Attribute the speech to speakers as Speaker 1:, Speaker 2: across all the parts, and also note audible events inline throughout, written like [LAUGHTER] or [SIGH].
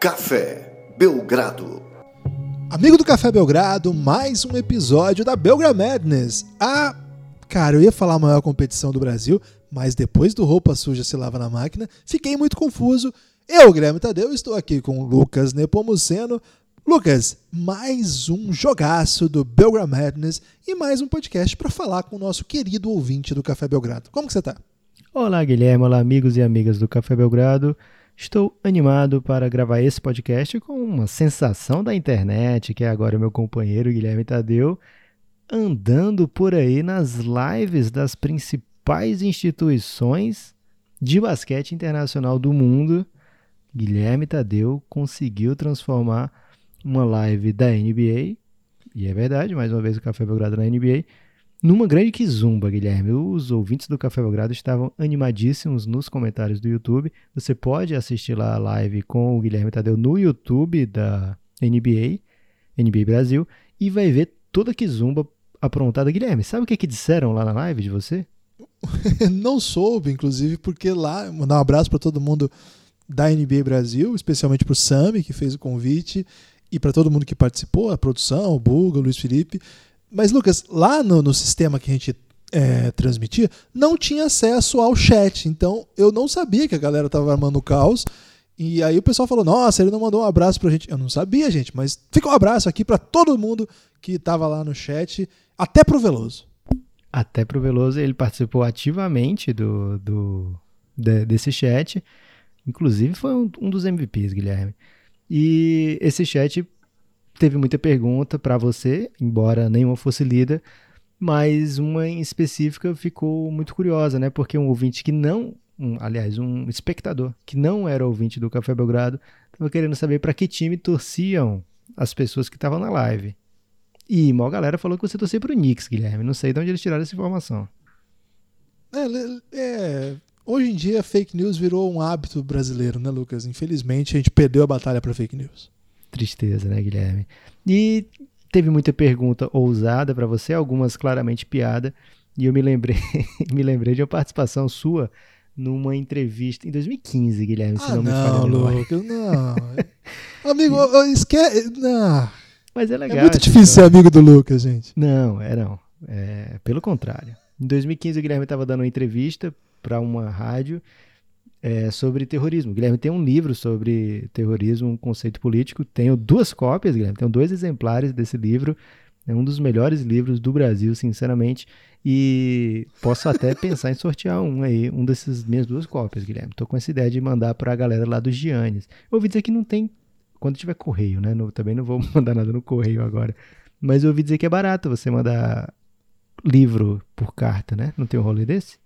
Speaker 1: Café Belgrado.
Speaker 2: Amigo do Café Belgrado, mais um episódio da Belgra Madness. A, cara, eu ia falar a maior competição do Brasil, mas depois do Roupa Suja se lava na máquina, fiquei muito confuso. Eu, Guilherme Tadeu, estou aqui com o Lucas Nepomuceno. Lucas, mais um jogaço do Belgra Madness e mais um podcast para falar com o nosso querido ouvinte do Café Belgrado. Como que você tá?
Speaker 3: Olá, Guilherme. Olá, amigos e amigas do Café Belgrado. Estou animado para gravar esse podcast com uma sensação da internet, que é agora meu companheiro Guilherme Tadeu, andando por aí nas lives das principais instituições de basquete internacional do mundo. Guilherme Tadeu conseguiu transformar uma live da NBA, e é verdade, mais uma vez o Café Belgrado na NBA, numa grande quizumba, Guilherme. Os ouvintes do Café Belgrado estavam animadíssimos nos comentários do YouTube. Você pode assistir lá a live com o Guilherme Tadeu no YouTube da NBA, NBA Brasil, e vai ver toda a quizumba aprontada. Guilherme, sabe o que, que disseram lá na live de você? [LAUGHS]
Speaker 2: Não soube, inclusive, porque lá, mandar um abraço para todo mundo da NBA Brasil, especialmente para o Sami, que fez o convite, e para todo mundo que participou, a produção, o Buga, o Luiz Felipe. Mas, Lucas, lá no, no sistema que a gente é, transmitia, não tinha acesso ao chat. Então, eu não sabia que a galera estava armando caos. E aí o pessoal falou: Nossa, ele não mandou um abraço pra gente. Eu não sabia, gente, mas fica um abraço aqui para todo mundo que estava lá no chat, até pro Veloso.
Speaker 3: Até pro Veloso, ele participou ativamente do, do de, desse chat. Inclusive, foi um, um dos MVPs, Guilherme. E esse chat teve muita pergunta para você, embora nenhuma fosse lida, mas uma em específica ficou muito curiosa, né? Porque um ouvinte que não, um, aliás, um espectador que não era ouvinte do Café Belgrado, estava querendo saber para que time torciam as pessoas que estavam na live. E uma galera falou que você torcia para o Knicks, Guilherme. Não sei de onde eles tiraram essa informação.
Speaker 2: É, é, hoje em dia, fake news virou um hábito brasileiro, né, Lucas? Infelizmente, a gente perdeu a batalha para fake news.
Speaker 3: Tristeza, né, Guilherme? E teve muita pergunta ousada para você, algumas claramente piada, e eu me lembrei, [LAUGHS] me lembrei de uma participação sua numa entrevista em 2015, Guilherme, se
Speaker 2: ah,
Speaker 3: não me
Speaker 2: não,
Speaker 3: falha.
Speaker 2: Lucas, não. [LAUGHS] amigo, esquece. Não.
Speaker 3: Mas é legal.
Speaker 2: É muito difícil ser amigo do Lucas, gente.
Speaker 3: Não, é não. É, pelo contrário. Em 2015, o Guilherme estava dando uma entrevista para uma rádio é, sobre terrorismo. Guilherme tem um livro sobre terrorismo, um conceito político. Tenho duas cópias, Guilherme. Tenho dois exemplares desse livro. É um dos melhores livros do Brasil, sinceramente. E posso até [LAUGHS] pensar em sortear um aí, um dessas minhas duas cópias, Guilherme. Tô com essa ideia de mandar para a galera lá dos Giannis. Eu ouvi dizer que não tem. Quando tiver correio, né? Também não vou [LAUGHS] mandar nada no correio agora. Mas eu ouvi dizer que é barato você mandar livro por carta, né? Não tem um rolê desse?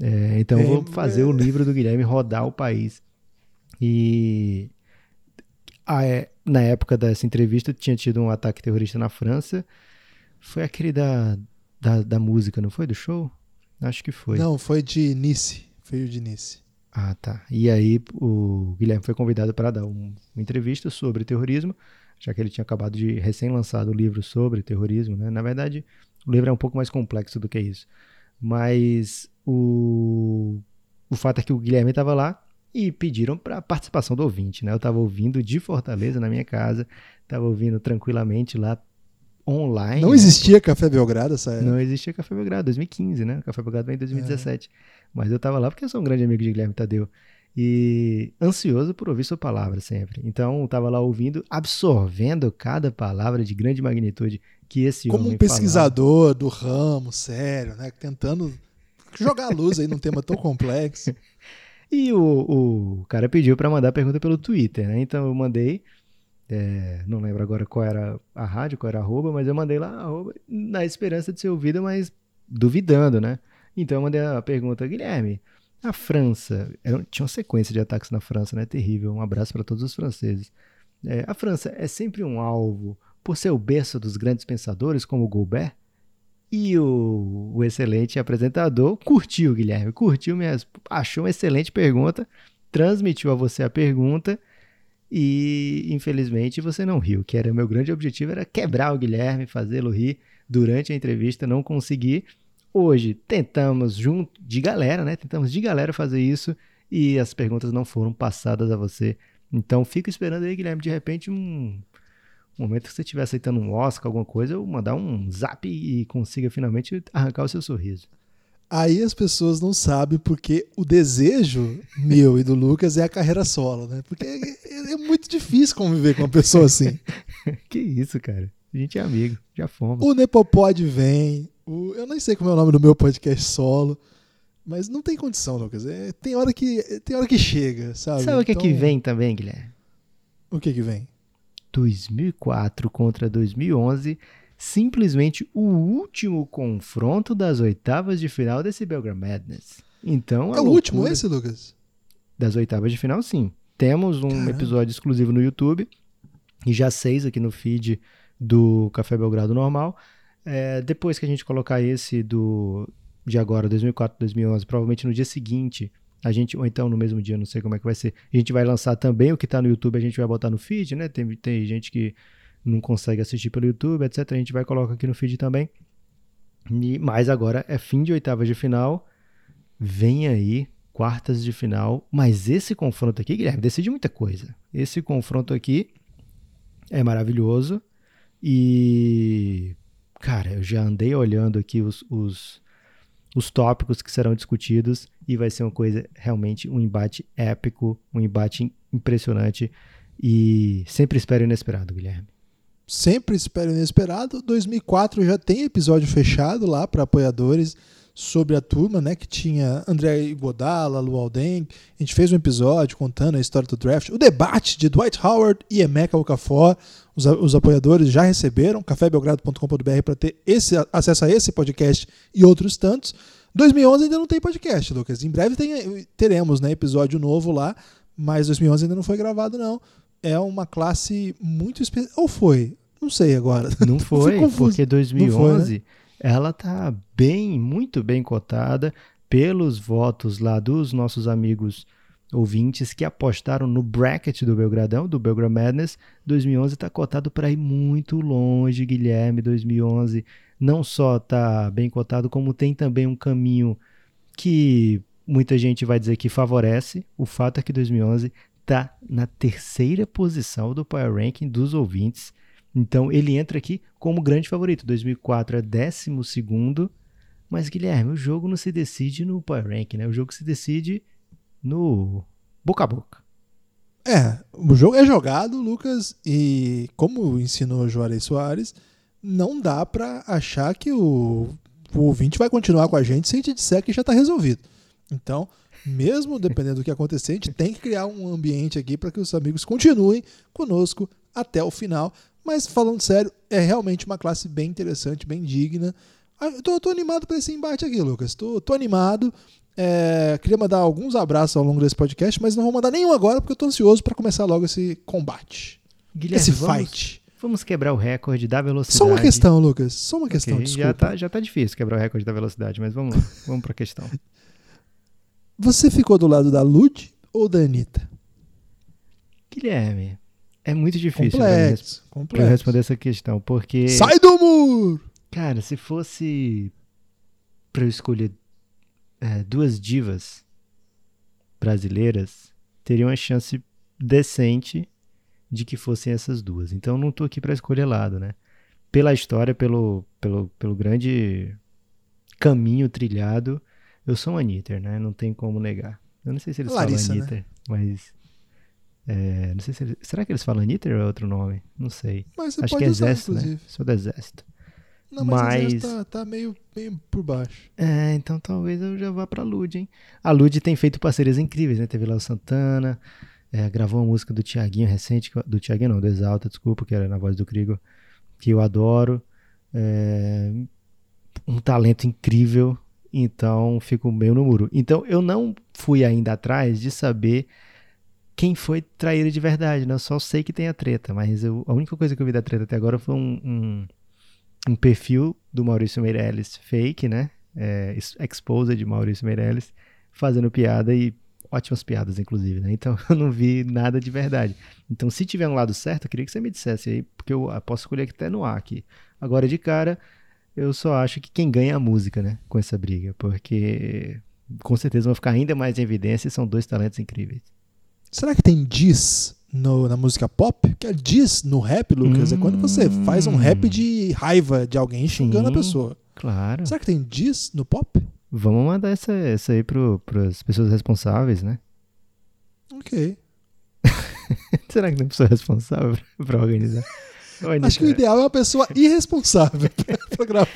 Speaker 3: É, então eu vou
Speaker 2: É,
Speaker 3: fazer o livro do Guilherme rodar o país. E ah, é, na época dessa entrevista tinha tido um ataque terrorista na França. Foi aquele da, da, da música, não foi? Do show? Acho que foi.
Speaker 2: Não, foi de Nice. Foi o de Nice.
Speaker 3: Ah, tá. E aí o Guilherme foi convidado para dar um- uma entrevista sobre terrorismo, já que ele tinha acabado de recém-lançado o livro sobre terrorismo, né? Na verdade, o livro é um pouco mais complexo do que isso. Mas o, o fato é que o Guilherme estava lá e pediram para participação do ouvinte, né? Eu estava ouvindo de Fortaleza na minha casa, estava ouvindo tranquilamente lá online.
Speaker 2: Não
Speaker 3: né?
Speaker 2: existia Café Belgrado essa época.
Speaker 3: Não existia Café Belgrado, 2015, né? O Café Belgrado vem em 2017. Mas eu tava lá porque eu sou um grande amigo de Guilherme Tadeu. E ansioso por ouvir sua palavra sempre. Então eu tava lá ouvindo, absorvendo cada palavra de grande magnitude que esse
Speaker 2: Como um pesquisador do ramo, sério, né? Tentando jogar a luz aí num tema tão complexo. [LAUGHS]
Speaker 3: E o, o cara pediu para mandar pergunta pelo Twitter, né? Então eu mandei, é, não lembro agora qual era a rádio, qual era a arroba, mas eu mandei lá arroba, na esperança de ser ouvido, mas duvidando, né? Então eu mandei a pergunta, Guilherme, a França, era- tinha uma sequência de ataques na França, né? Terrível, um abraço para todos os franceses. É, a França é sempre um alvo por ser o berço dos grandes pensadores como o Goulbert? E o, o excelente apresentador curtiu, Guilherme, curtiu, minhas, achou uma excelente pergunta, transmitiu a você a pergunta e infelizmente você não riu, que era meu grande objetivo, era quebrar o Guilherme, fazê-lo rir durante a entrevista, não consegui. Hoje tentamos junto de galera, né? Tentamos de galera fazer isso e as perguntas não foram passadas a você Então fica esperando aí, Guilherme, de repente um momento que você estiver aceitando um Oscar, alguma coisa, eu mandar um zap e consiga finalmente arrancar o seu sorriso.
Speaker 2: Aí as pessoas não sabem porque o desejo meu e do Lucas é a carreira solo, né? Porque é, é muito difícil conviver com uma pessoa assim. [LAUGHS]
Speaker 3: que isso, cara. A gente é amigo, já fomos.
Speaker 2: O Nepopod vem, o, eu nem sei como é o nome do meu podcast solo, mas não tem condição, Lucas. É, tem, hora que, tem hora que chega, sabe?
Speaker 3: Sabe o que então, é que então vem também, Guilherme?
Speaker 2: O que que vem?
Speaker 3: 2004 contra 2011 simplesmente o último confronto das oitavas de final desse Belgram Madness. Então,
Speaker 2: é o último esse, Lucas?
Speaker 3: Das oitavas de final, sim. Temos um Caramba. episódio exclusivo no YouTube e já seis aqui no feed do Café Belgrado normal. É, depois que a gente colocar esse do de agora, 2004, 2011, provavelmente no dia seguinte, a gente, ou então no mesmo dia, não sei como é que vai ser, a gente vai lançar também o que está no YouTube, a gente vai botar no feed, né? Tem, tem gente que não consegue assistir pelo YouTube, etc. A gente vai colocar aqui no feed também. E, mas agora é fim de oitavas de final. Vem aí, quartas de final. Mas esse confronto aqui, Guilherme, decide muita coisa. Esse confronto aqui é maravilhoso. E, cara, eu já andei olhando aqui os, os, os tópicos que serão discutidos e vai ser uma coisa realmente um embate épico, um embate impressionante. E sempre espero inesperado, Guilherme
Speaker 2: sempre espero inesperado. 2004 já tem episódio fechado lá para apoiadores sobre a turma, né, que tinha André Iguodala, Lu Alden. A gente fez um episódio contando a história do draft, o debate de Dwight Howard e Emeka Okafor. Os, os apoiadores já receberam cafébelgrado.com.br para ter esse, acesso a esse podcast e outros tantos. 2011 ainda não tem podcast, Lucas. Em breve tem, teremos, né, episódio novo lá, mas 2011 ainda não foi gravado não é uma classe muito especial. Ou foi? Não sei agora.
Speaker 3: Não [LAUGHS] foi, porque 2011 foi, né? Ela tá bem, muito bem cotada pelos votos lá dos nossos amigos ouvintes que apostaram no bracket do Belgradão, do Belgrade Madness. 2011 está cotado para ir muito longe, Guilherme. 2011 não só está bem cotado, como tem também um caminho que muita gente vai dizer que favorece. O fato é que 2011 está na terceira posição do Power Ranking dos ouvintes. Então ele entra aqui como grande favorito. 2004 é décimo segundo. Mas Guilherme, o jogo não se decide no Power Ranking, né? O jogo se decide no boca a boca.
Speaker 2: É, o jogo é jogado, Lucas, e como ensinou Juarez Soares, não dá para achar que o, o ouvinte vai continuar com a gente se a gente disser que já está resolvido. Então, mesmo dependendo do que acontecer, a gente tem que criar um ambiente aqui para que os amigos continuem conosco até o final. Mas falando sério, é realmente uma classe bem interessante, bem digna. Ah, eu tô, tô animado para esse embate aqui, Lucas. Tô, tô animado. É, queria mandar alguns abraços ao longo desse podcast, mas não vou mandar nenhum agora porque eu tô ansioso para começar logo esse combate.
Speaker 3: Guilherme, esse vamos, fight. Vamos quebrar o recorde da velocidade.
Speaker 2: Só uma questão, Lucas. Só uma questão, okay,
Speaker 3: Já tá, já tá difícil quebrar o recorde da velocidade, mas vamos lá. [LAUGHS] vamos pra questão.
Speaker 2: Você ficou do lado da Lud ou da Anitta?
Speaker 3: Guilherme, é muito difícil complexo, complexo. eu responder essa questão, porque.
Speaker 2: Sai do muro!
Speaker 3: Cara, se fosse para eu escolher é, duas divas brasileiras, teria uma chance decente de que fossem essas duas. Então não tô aqui para escolher lado, né? Pela história, pelo, pelo, pelo grande caminho trilhado, eu sou um Anitter, né? Não tem como negar. Eu não sei se eles Larissa, falam Anitter, né? mas. É, não sei se eles, será que eles falam Anitter ou é outro nome? Não sei.
Speaker 2: Mas
Speaker 3: Acho que é exército, né? Sou do exército.
Speaker 2: Não, mas, mas... Tá, tá, meio, meio por baixo.
Speaker 3: É, então talvez eu já vá pra Lud, hein? A Lud tem feito parcerias incríveis, né? Teve lá o Santana, é, gravou uma música do Tiaguinho recente, do Tiaguinho não, do Exalta, desculpa, que era na voz do Krigo, que eu adoro. É, um talento incrível, então fico meio no muro. Então eu não fui ainda atrás de saber quem foi traíra de verdade, né? Eu só sei que tem a treta, mas eu, a única coisa que eu vi da treta até agora foi um, um, um perfil do Maurício Meirelles fake, né? É, de Maurício Meirelles, fazendo piada e ótimas piadas, inclusive, né? Então [LAUGHS] eu não vi nada de verdade. Então, se tiver um lado certo, eu queria que você me dissesse aí, porque eu posso escolher até no ar aqui. Agora, de cara, eu só acho que quem ganha é a música, né? Com essa briga. Porque com certeza vão ficar ainda mais em evidência e são dois talentos incríveis.
Speaker 2: Será que tem diz no- na música pop, que é diss no rap, Lucas, é quando você faz um rap de raiva de alguém xingando a
Speaker 3: Sim.
Speaker 2: pessoa.
Speaker 3: Claro.
Speaker 2: Será que tem diss no pop?
Speaker 3: Vamos mandar essa, essa aí para as pessoas responsáveis, né?
Speaker 2: Ok. [LAUGHS]
Speaker 3: Será que tem pessoa responsável para organizar?
Speaker 2: Acho que o ideal é uma pessoa irresponsável [LAUGHS] pra gravar.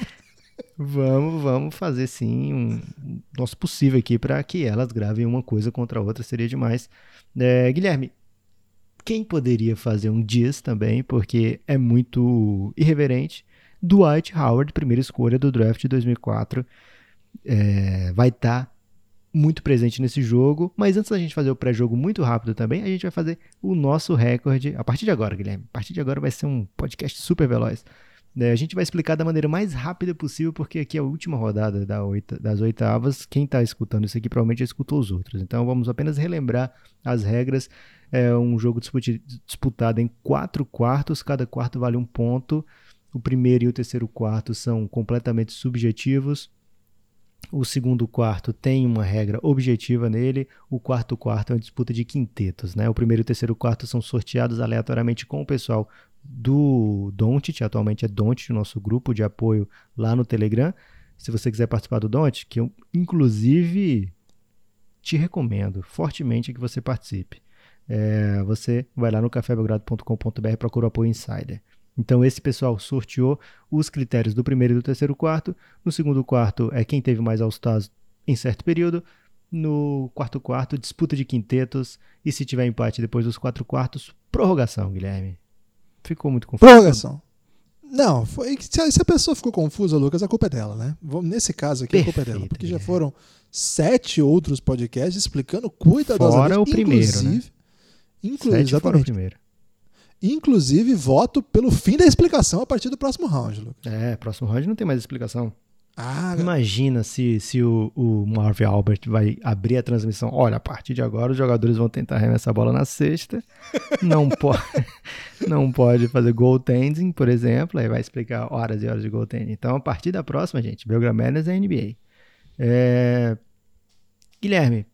Speaker 3: Vamos, vamos fazer sim um nosso possível aqui para que elas gravem uma coisa contra a outra, seria demais. É, Guilherme, quem poderia fazer um diss também, porque é muito irreverente, Dwight Howard, primeira escolha do draft de 2004, é, vai estar muito presente nesse jogo, mas antes da gente fazer o pré-jogo muito rápido também, a gente vai fazer o nosso recorde, a partir de agora, Guilherme, a partir de agora vai ser um podcast super veloz. É, a gente vai explicar da maneira mais rápida possível, porque aqui é a última rodada da oita- das oitavas. Quem está escutando isso aqui provavelmente já escutou os outros. Então vamos apenas relembrar as regras. É um jogo disputado em quatro quartos, cada quarto vale um ponto. O primeiro e o terceiro quarto são completamente subjetivos. O segundo quarto tem uma regra objetiva nele. O quarto quarto é uma disputa de quintetos. Né? O primeiro e o terceiro quarto são sorteados aleatoriamente com o pessoal do Don't, atualmente é Don't, o nosso grupo de apoio lá no Telegram. Se você quiser participar do Don't, que eu inclusive te recomendo fortemente que você participe. É, você vai lá no cafébelgrado.com.br procura o apoio Insider. Então esse pessoal sorteou os critérios do primeiro e do terceiro quarto. No segundo quarto é quem teve mais All-Stars em certo período. No quarto quarto, disputa de quintetos. E se tiver empate depois dos quatro quartos, prorrogação, Guilherme. Ficou muito confuso.
Speaker 2: Prorrogação. Não, foi, se, a, pessoa ficou confusa, Lucas, a culpa é dela, né? Nesse caso aqui, a culpa é dela.
Speaker 3: Perfeito,
Speaker 2: Porque já foram sete outros podcasts explicando cuidadosamente.
Speaker 3: Fora o primeiro,
Speaker 2: inclusive, inclu-
Speaker 3: Sete fora o primeiro.
Speaker 2: Inclusive, voto pelo fim da explicação a partir do próximo round, Lucas.
Speaker 3: É, próximo round não tem mais explicação.
Speaker 2: Ah,
Speaker 3: Imagina se, se o, o Marvin Albert vai abrir a transmissão. Olha, a partir de agora os jogadores vão tentar arremessar a bola na cesta. Não pode, [LAUGHS] não pode fazer goaltending, por exemplo. Aí vai explicar horas e horas de goaltending. Então, a partir da próxima, gente, Belgram Madness é NBA. É... Guilherme,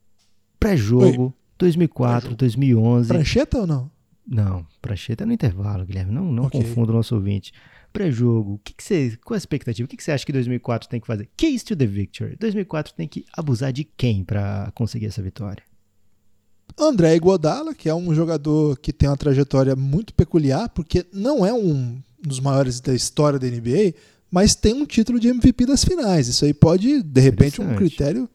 Speaker 3: pré-jogo, 2004, 2011.
Speaker 2: prancheta ou não?
Speaker 3: Não, prancheta é no intervalo, Guilherme. Não, não
Speaker 2: Ok.
Speaker 3: confunda o nosso ouvinte. Pré-jogo, o que, que você. Qual a expectativa? O que, que você acha que 2004 tem que fazer? Case to the victory. 2004 tem que abusar de quem para conseguir essa vitória?
Speaker 2: André Iguodala, que é um jogador que tem uma trajetória muito peculiar, porque não é um dos maiores da história da NBA, mas tem um título de MVP das finais. Isso aí pode, de repente, um critério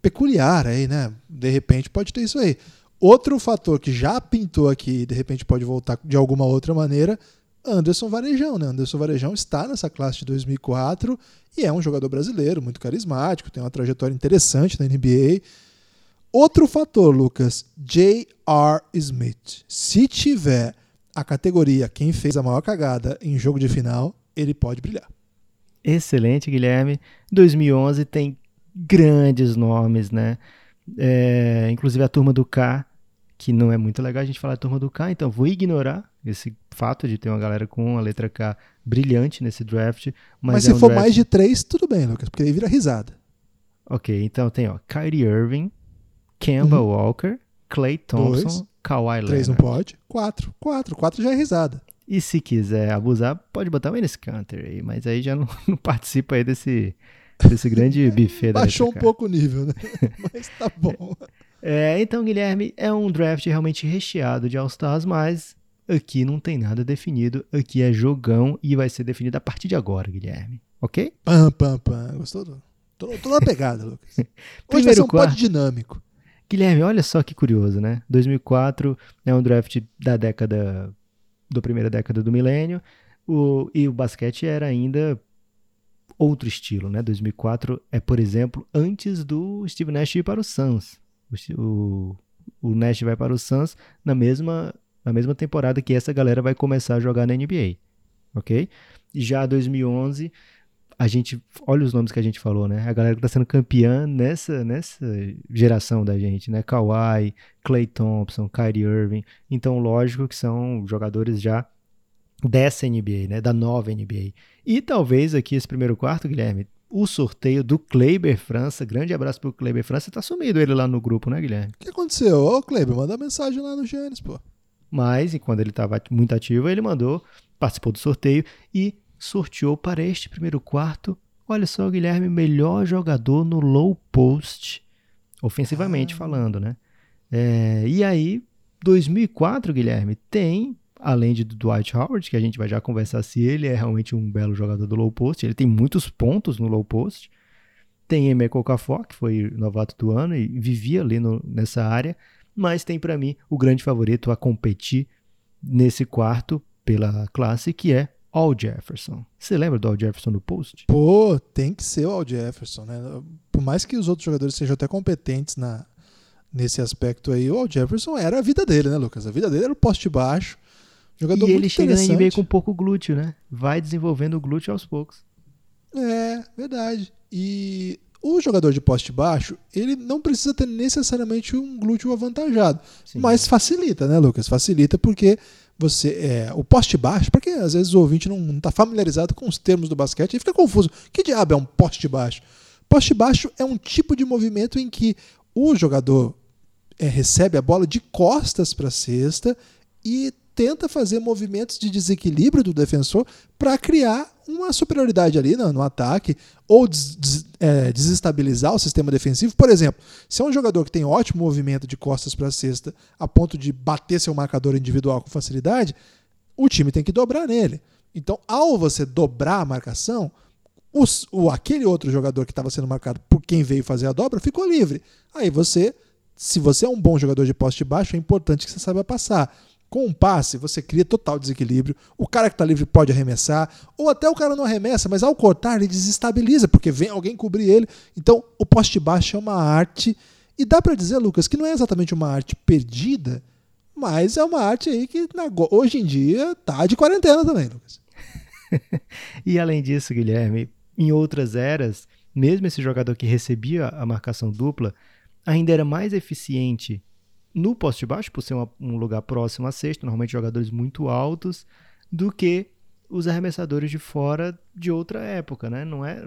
Speaker 2: peculiar aí, né? De repente pode ter isso aí. Outro fator que já pintou aqui e de repente pode voltar de alguma outra maneira, Anderson Varejão, né? Anderson Varejão está nessa classe de 2004 e é um jogador brasileiro, muito carismático, tem uma trajetória interessante na NBA. Outro fator, Lucas, J.R. Smith. Se tiver a categoria quem fez a maior cagada em jogo de final, ele pode brilhar.
Speaker 3: Excelente, Guilherme. 2011 tem grandes nomes, né? É, inclusive a turma do K, que não é muito legal a gente falar a turma do K, então vou ignorar esse fato de ter uma galera com a letra K brilhante nesse draft. Mas,
Speaker 2: Mas,
Speaker 3: é
Speaker 2: se
Speaker 3: um
Speaker 2: for
Speaker 3: draft-
Speaker 2: mais de três, tudo bem, Lucas, porque aí vira risada.
Speaker 3: Ok, então tem ó, Kyrie Irving, Kemba
Speaker 2: Uhum.
Speaker 3: Walker, Clay Thompson,
Speaker 2: Dois.
Speaker 3: Kawhi
Speaker 2: Três não
Speaker 3: Leonard.
Speaker 2: pode. Quatro. Quatro. Quatro já é risada.
Speaker 3: E se quiser abusar, pode botar o Enes Kanter aí, mas aí já não, [LAUGHS] não participa aí desse, desse grande [LAUGHS] buffet da
Speaker 2: Baixou um pouco o nível, né? [LAUGHS] Mas tá bom.
Speaker 3: É, então, Guilherme, é um draft realmente recheado de All-Stars, mas aqui não tem nada definido. Aqui é jogão e vai ser definido a partir de agora, Guilherme. Ok?
Speaker 2: Pam, pam, pam. Gostou? do- Tô, tô na pegada, [LAUGHS] Lucas. Hoje vai
Speaker 3: Primeiro
Speaker 2: ser um
Speaker 3: quarto.
Speaker 2: pod dinâmico.
Speaker 3: Guilherme, olha só que curioso, né? 2004 é um draft da década, da primeira década do milênio, o, e o basquete era ainda outro estilo, né? 2004 é, por exemplo, antes do Steve Nash ir para o Suns. O, o, o Nash vai para o Suns na mesma, na mesma temporada que essa galera vai começar a jogar na NBA, ok? Já 2011 a gente olha os nomes que a gente falou, né? A galera que tá sendo campeã nessa nessa geração da gente, né? Kawhi, Klay Thompson, Kyrie Irving. Então, lógico que são jogadores já dessa NBA, né? Da nova NBA. E talvez aqui esse primeiro quarto, Guilherme, o sorteio do Kleiber França. Grande abraço pro Kleiber França. Tá sumido ele lá no grupo, né, Guilherme?
Speaker 2: O que aconteceu? Ô, Kleber, manda mensagem lá no Gênesis, pô.
Speaker 3: Mas, e quando ele estava muito ativo, ele mandou, participou do sorteio e sorteou para este primeiro quarto. Olha só, Guilherme, melhor jogador no low post, ofensivamente ah. falando, né? É, e aí, 2004, Guilherme, tem, além de Dwight Howard, que a gente vai já conversar se ele é realmente um belo jogador do low post, ele tem muitos pontos no low post. Tem Emeka Okafor, que foi novato do ano e vivia ali no, nessa área, mas tem para mim o grande favorito a competir nesse quarto pela classe, que é Al Jefferson. Você lembra do Al Jefferson no post?
Speaker 2: Pô, tem que ser o Al Jefferson, né? Por mais que os outros jogadores sejam até competentes na, nesse aspecto aí, o Al Jefferson era a vida dele, né, Lucas? A vida dele era o poste baixo. Jogador
Speaker 3: e ele chega na NBA com pouco glúteo, né? Vai desenvolvendo o glúteo aos poucos.
Speaker 2: É, verdade. E o jogador de poste baixo, ele não precisa ter necessariamente um glúteo avantajado, Sim. mas facilita, né, Lucas? Facilita porque você é o poste baixo, porque às vezes o ouvinte não está familiarizado com os termos do basquete e fica confuso. Que diabo é um poste baixo? Poste baixo é um tipo de movimento em que o jogador é, recebe a bola de costas para a cesta e tenta fazer movimentos de desequilíbrio do defensor para criar uma superioridade ali no, no ataque ou des, des, é, desestabilizar o sistema defensivo. Por exemplo, se é um jogador que tem ótimo movimento de costas para a cesta a ponto de bater seu marcador individual com facilidade, o time tem que dobrar nele. Então, ao você dobrar a marcação, os, o, aquele outro jogador que estava sendo marcado por quem veio fazer a dobra ficou livre. Aí você, se você é um bom jogador de poste baixo, é importante que você saiba passar. Com um passe, você cria total desequilíbrio. O cara que está livre pode arremessar, ou até o cara não arremessa, mas ao cortar ele desestabiliza, porque vem alguém cobrir ele. Então, o poste baixo é uma arte. E dá para dizer, Lucas, que não é exatamente uma arte perdida, mas é uma arte aí que hoje em dia tá de quarentena também, Lucas. [LAUGHS]
Speaker 3: e além disso, Guilherme, em outras eras, mesmo esse jogador que recebia a marcação dupla ainda era mais eficiente no poste baixo, por ser uma, um lugar próximo à cesta, normalmente jogadores muito altos, do que os arremessadores de fora de outra época, né? Não é,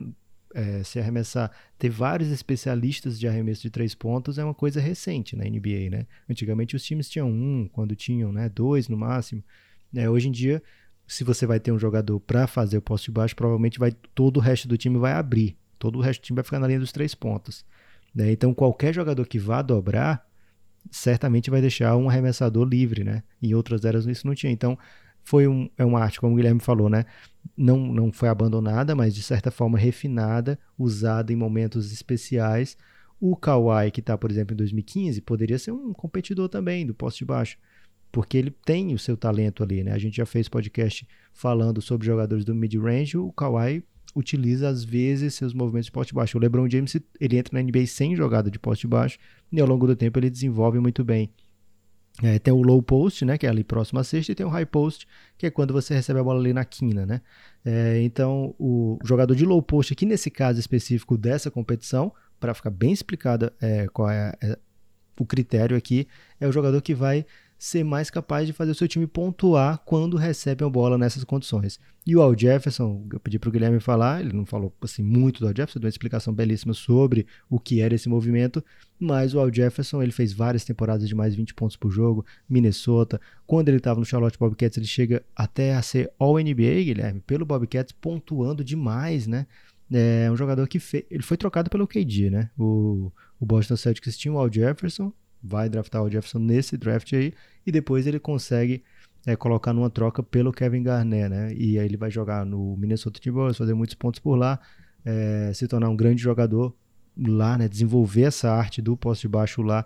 Speaker 3: é, se arremessar, ter vários especialistas de arremesso de três pontos é uma coisa recente na NBA, né? Antigamente os times tinham um, quando tinham, né, dois no máximo. É, hoje em dia, se você vai ter um jogador para fazer o poste baixo, provavelmente vai todo o resto do time vai abrir, todo o resto do time vai ficar na linha dos três pontos. Né? Então qualquer jogador que vá dobrar certamente vai deixar um arremessador livre, né? Em outras eras isso não tinha. Então, foi um, é uma arte, como o Guilherme falou, né? Não, não foi abandonada, mas de certa forma refinada, usada em momentos especiais. O Kawhi, que está, por exemplo, em 2015, poderia ser um competidor também do poste baixo, porque ele tem o seu talento ali, né? A gente já fez podcast falando sobre jogadores do mid-range, o Kawhi utiliza às vezes seus movimentos de poste baixo. O LeBron James ele entra na NBA sem jogada de poste baixo e ao longo do tempo ele desenvolve muito bem. É, tem o low post, né, que é ali próximo à cesta, e tem o high post, que é quando você recebe a bola ali na quina, né? É, então, o jogador de low post aqui nesse caso específico dessa competição, para ficar bem explicada é, qual é, é o critério aqui, é o jogador que vai ser mais capaz de fazer o seu time pontuar quando recebe a bola nessas condições. E o Al Jefferson, eu pedi para o Guilherme falar, ele não falou assim muito do Al Jefferson, deu uma explicação belíssima sobre o que era esse movimento, mas o Al Jefferson ele fez várias temporadas de mais 20 pontos por jogo, Minnesota, quando ele estava no Charlotte Bobcats ele chega até a ser All-NBA, Guilherme, pelo Bobcats, pontuando demais, né? É um jogador que fez, ele foi trocado pelo KD, né? O, o Boston Celtics tinha o Al Jefferson, vai draftar o Jefferson nesse draft aí e depois ele consegue é, colocar numa troca pelo Kevin Garnett, né? E aí ele vai jogar no Minnesota Timberwolves, fazer muitos pontos por lá, é, se tornar um grande jogador lá, né? Desenvolver essa arte do poste baixo lá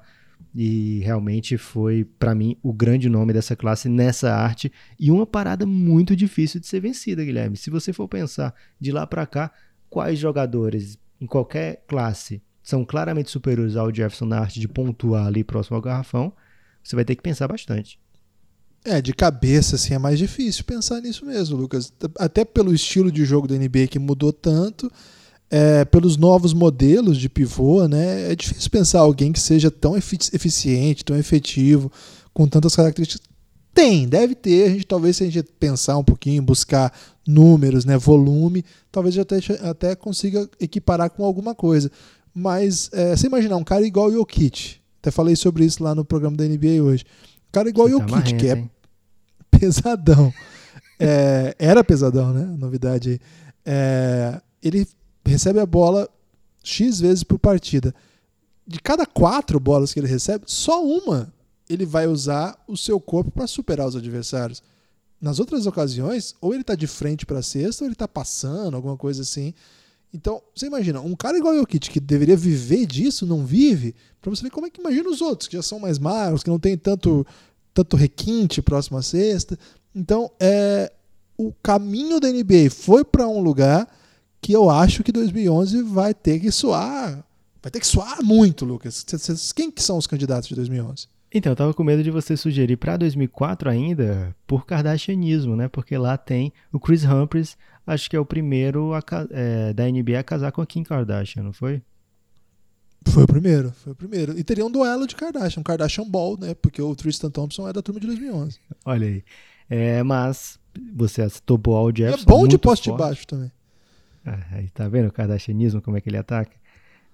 Speaker 3: e realmente foi para mim o grande nome dessa classe nessa arte e uma parada muito difícil de ser vencida, Guilherme. Se você for pensar de lá para cá, quais jogadores em qualquer classe são claramente superiores ao Jefferson na arte de pontuar ali próximo ao garrafão, você vai ter que pensar bastante.
Speaker 2: É, de cabeça, assim, é mais difícil pensar nisso mesmo, Lucas. Até pelo estilo de jogo da NBA que mudou tanto, é, pelos novos modelos de pivô, né? É difícil pensar alguém que seja tão eficiente, tão efetivo, com tantas características. Tem, deve ter. A gente talvez se a gente pensar um pouquinho, buscar números, né, volume, talvez até, até consiga equiparar com alguma coisa. Mas é, você imaginar um cara igual o Jokic, até falei sobre isso lá no programa da NBA hoje. cara igual o
Speaker 3: tá
Speaker 2: Jokic, que
Speaker 3: marrento,
Speaker 2: é
Speaker 3: hein? [LAUGHS]
Speaker 2: pesadão. É, era pesadão, né? Novidade aí. É, ele recebe a bola X vezes por partida. De cada quatro bolas que ele recebe, só uma ele vai usar o seu corpo para superar os adversários. Nas outras ocasiões, ou ele tá de frente para a cesta, ou ele tá passando, alguma coisa assim. Então, você imagina, um cara igual o Jokic, que deveria viver disso, não vive, para você ver como é que imagina os outros, que já são mais magros, que não tem tanto, tanto requinte próximo à cesta. Então, é, o caminho da NBA foi para um lugar que eu acho que 2011 vai ter que soar, vai ter que soar muito, Lucas. Quem que são os candidatos de 2011?
Speaker 3: Então, eu tava com medo de você sugerir pra 2004 ainda por Kardashianismo, né? Porque lá tem o Chris Humphries, acho que é o primeiro a é, da NBA a casar com a Kim Kardashian, não foi?
Speaker 2: Foi o primeiro, foi o primeiro. E teria um duelo de Kardashian, um Kardashian Ball, né? Porque o Tristan Thompson é da turma de 2011.
Speaker 3: Olha aí. É, mas você topou
Speaker 2: E
Speaker 3: Jefferson.
Speaker 2: é bom de poste
Speaker 3: forte.
Speaker 2: baixo também.
Speaker 3: Ah, aí tá vendo o Kardashianismo, como é que ele ataca?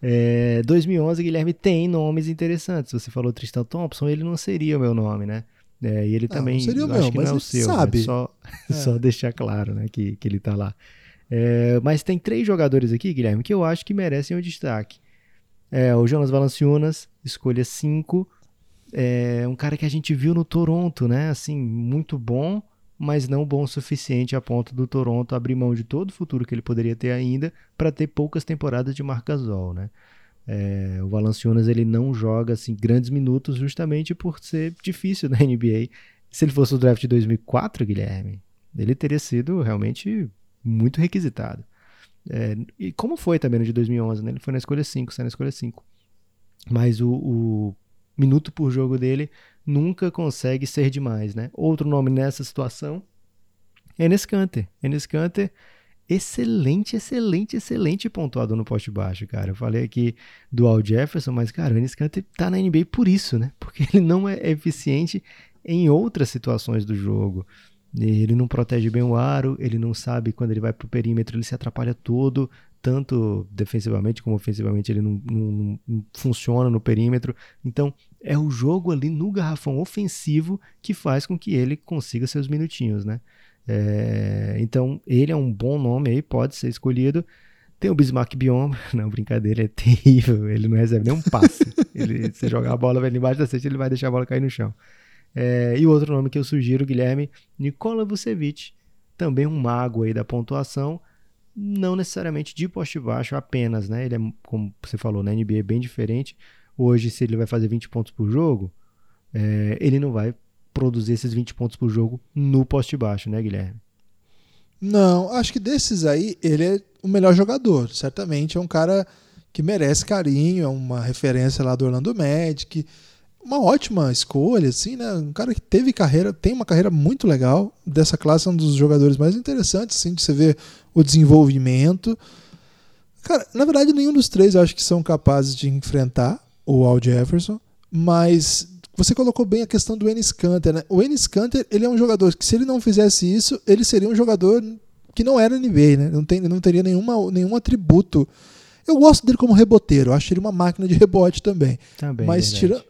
Speaker 3: É, 2011, Guilherme tem nomes interessantes. Você falou Tristan Thompson, ele não seria o meu nome, né? É, e ele
Speaker 2: Não,
Speaker 3: também
Speaker 2: não seria o
Speaker 3: eu
Speaker 2: meu,
Speaker 3: acho que
Speaker 2: mas
Speaker 3: não é o seu.
Speaker 2: sabe.
Speaker 3: né? Só, [LAUGHS]
Speaker 2: É.
Speaker 3: só deixar claro né, que, que ele tá lá. É, mas tem três jogadores aqui, Guilherme, que eu acho que merecem o destaque. É, o Jonas Valanciunas, escolha 5. É um cara que a gente viu no Toronto, né? Assim, muito bom, mas não bom o suficiente a ponto do Toronto abrir mão de todo o futuro que ele poderia ter ainda para ter poucas temporadas de Marc Gasol, né? É, o Valanciunas ele não joga assim grandes minutos justamente por ser difícil na [LAUGHS] NBA. Se ele fosse o draft de 2004, Guilherme, ele teria sido realmente muito requisitado. É, e como foi também no de 2011, né? Ele foi na escolha 5, saiu na escolha 5. Mas o, o minuto por jogo dele nunca consegue ser demais, né? Outro nome nessa situação, Enes Kanter. Enes Kanter, excelente, excelente, excelente pontuador no poste baixo, cara. Eu falei aqui do Al Jefferson, mas, cara, o Enes Kanter tá na NBA por isso, né? Porque ele não é eficiente em outras situações do jogo. Ele não protege bem o aro, ele não sabe quando ele vai pro perímetro, ele se atrapalha todo, tanto defensivamente como ofensivamente ele não, não- não funciona no perímetro. Então, é o jogo ali no garrafão ofensivo que faz com que ele consiga seus minutinhos, né? É, então, ele é um bom nome aí, pode ser escolhido. Tem o Bismarck Biom, [LAUGHS] não, brincadeira, é terrível, ele não recebe nenhum passe. ele, se jogar a bola vai embaixo da cesta, ele vai deixar a bola cair no chão. É, e outro nome que eu sugiro, Guilherme, Nikola Vucevic, também um mago aí da pontuação, não necessariamente de poste baixo apenas, né? Ele é, como você falou, na NBA é bem diferente. Hoje, se ele vai fazer 20 pontos por jogo, é, ele não vai produzir esses 20 pontos por jogo no poste baixo, né, Guilherme?
Speaker 2: Não, acho que desses aí, ele é o melhor jogador. Certamente é um cara que merece carinho, é uma referência lá do Orlando Magic. Uma ótima escolha, assim, né? Um cara que teve carreira, tem uma carreira muito legal. Dessa classe é um dos jogadores mais interessantes, assim, de você ver o desenvolvimento. Cara, na verdade, nenhum dos três eu acho que são capazes de enfrentar o Al Jefferson, mas você colocou bem a questão do Enes Kanter, né? O Enes Kanter, ele é um jogador que se ele não fizesse isso, ele seria um jogador que não era NBA, né? Não, tem, não teria nenhuma, nenhum atributo. Eu gosto dele como reboteiro, acho ele uma máquina de rebote também.
Speaker 3: Também.
Speaker 2: mas tira,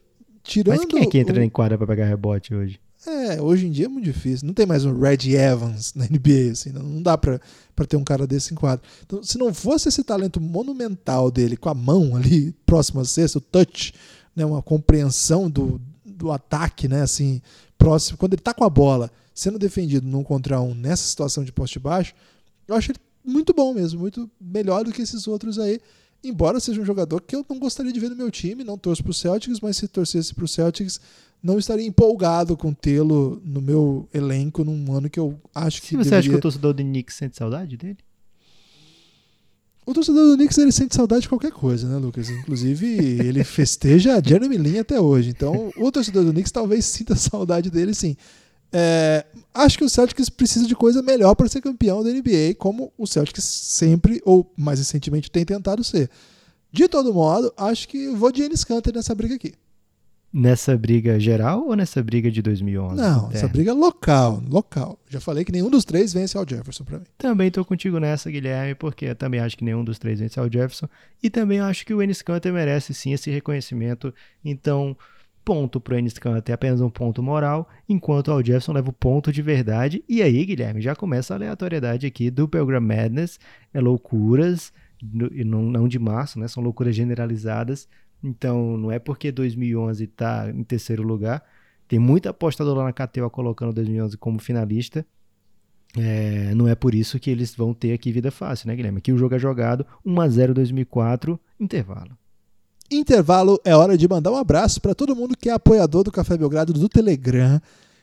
Speaker 2: tirando
Speaker 3: Mas quem é que entra
Speaker 2: o-
Speaker 3: em quadra pra pegar rebote hoje?
Speaker 2: é, hoje em dia é muito difícil. Não tem mais um Red Evans na NBA, assim. Não, dá pra, pra ter um cara desse em quadro. Então, se não fosse esse talento monumental dele com a mão ali, próximo à cesta, o touch, né, uma compreensão do, do ataque, né, assim, próximo. Quando ele tá com a bola, sendo defendido num contra um nessa situação de poste baixo, eu acho ele muito bom mesmo, muito melhor do que esses outros aí. Embora seja um jogador que eu não gostaria de ver no meu time, não torço pro Celtics, mas se torcesse pro Celtics, não estaria empolgado com tê-lo no meu elenco num ano que eu acho que
Speaker 3: Se você
Speaker 2: deveria...
Speaker 3: acha que o torcedor do Knicks sente saudade dele?
Speaker 2: O torcedor do Knicks ele sente saudade de qualquer coisa, né, Lucas? Inclusive, ele festeja Jeremy Lin até hoje. Então, o torcedor do Knicks talvez sinta saudade dele, sim. É, acho que o Celtics precisa de coisa melhor para ser campeão da NBA, como o Celtics sempre, ou mais recentemente, tem tentado ser. De todo modo, acho que vou de Enes Kanter nessa briga aqui.
Speaker 3: Nessa briga geral ou nessa briga de 2011?
Speaker 2: Não,
Speaker 3: É.
Speaker 2: essa briga local, local. Já falei que nenhum dos três vence ao Jefferson para mim.
Speaker 3: Também tô contigo nessa, Guilherme, porque eu também acho que nenhum dos três vence ao Jefferson. E também acho que o Enes Kanter merece sim esse reconhecimento. Então, ponto para o Enes Kanter, apenas um ponto moral, enquanto o Jefferson leva o ponto de verdade. E aí, Guilherme, já começa a aleatoriedade aqui do Pilgrim Madness, é loucuras, não, não de março, né? São loucuras generalizadas. Então, não é porque 2011 está em terceiro lugar. Tem muita apostador lá na KTO colocando 2011 como finalista. É, não é por isso que eles vão ter aqui vida fácil, né, Guilherme? Aqui o jogo é jogado 1x0 2004, intervalo.
Speaker 2: Intervalo é hora de mandar um abraço para todo mundo que é apoiador do Café Belgrado do Telegram.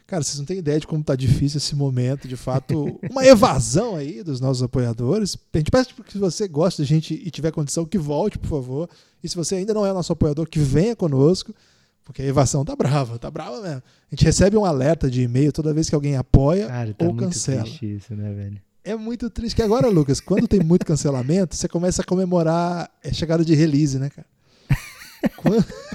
Speaker 2: Cara, vocês não têm ideia de como tá difícil esse momento, de fato, uma evasão aí dos nossos apoiadores. A gente pede que se você gosta da gente e tiver condição, que volte, por favor. E se você ainda não é nosso apoiador, que venha conosco, porque a evasão tá brava, tá brava mesmo. A gente recebe um alerta de e-mail toda vez que alguém apoia
Speaker 3: Cara, tá
Speaker 2: ou
Speaker 3: muito
Speaker 2: cancela.
Speaker 3: triste isso, né, velho?
Speaker 2: É muito triste que agora, Lucas, quando tem muito cancelamento, você começa a comemorar a chegada de release, né, cara? Quando, [LAUGHS]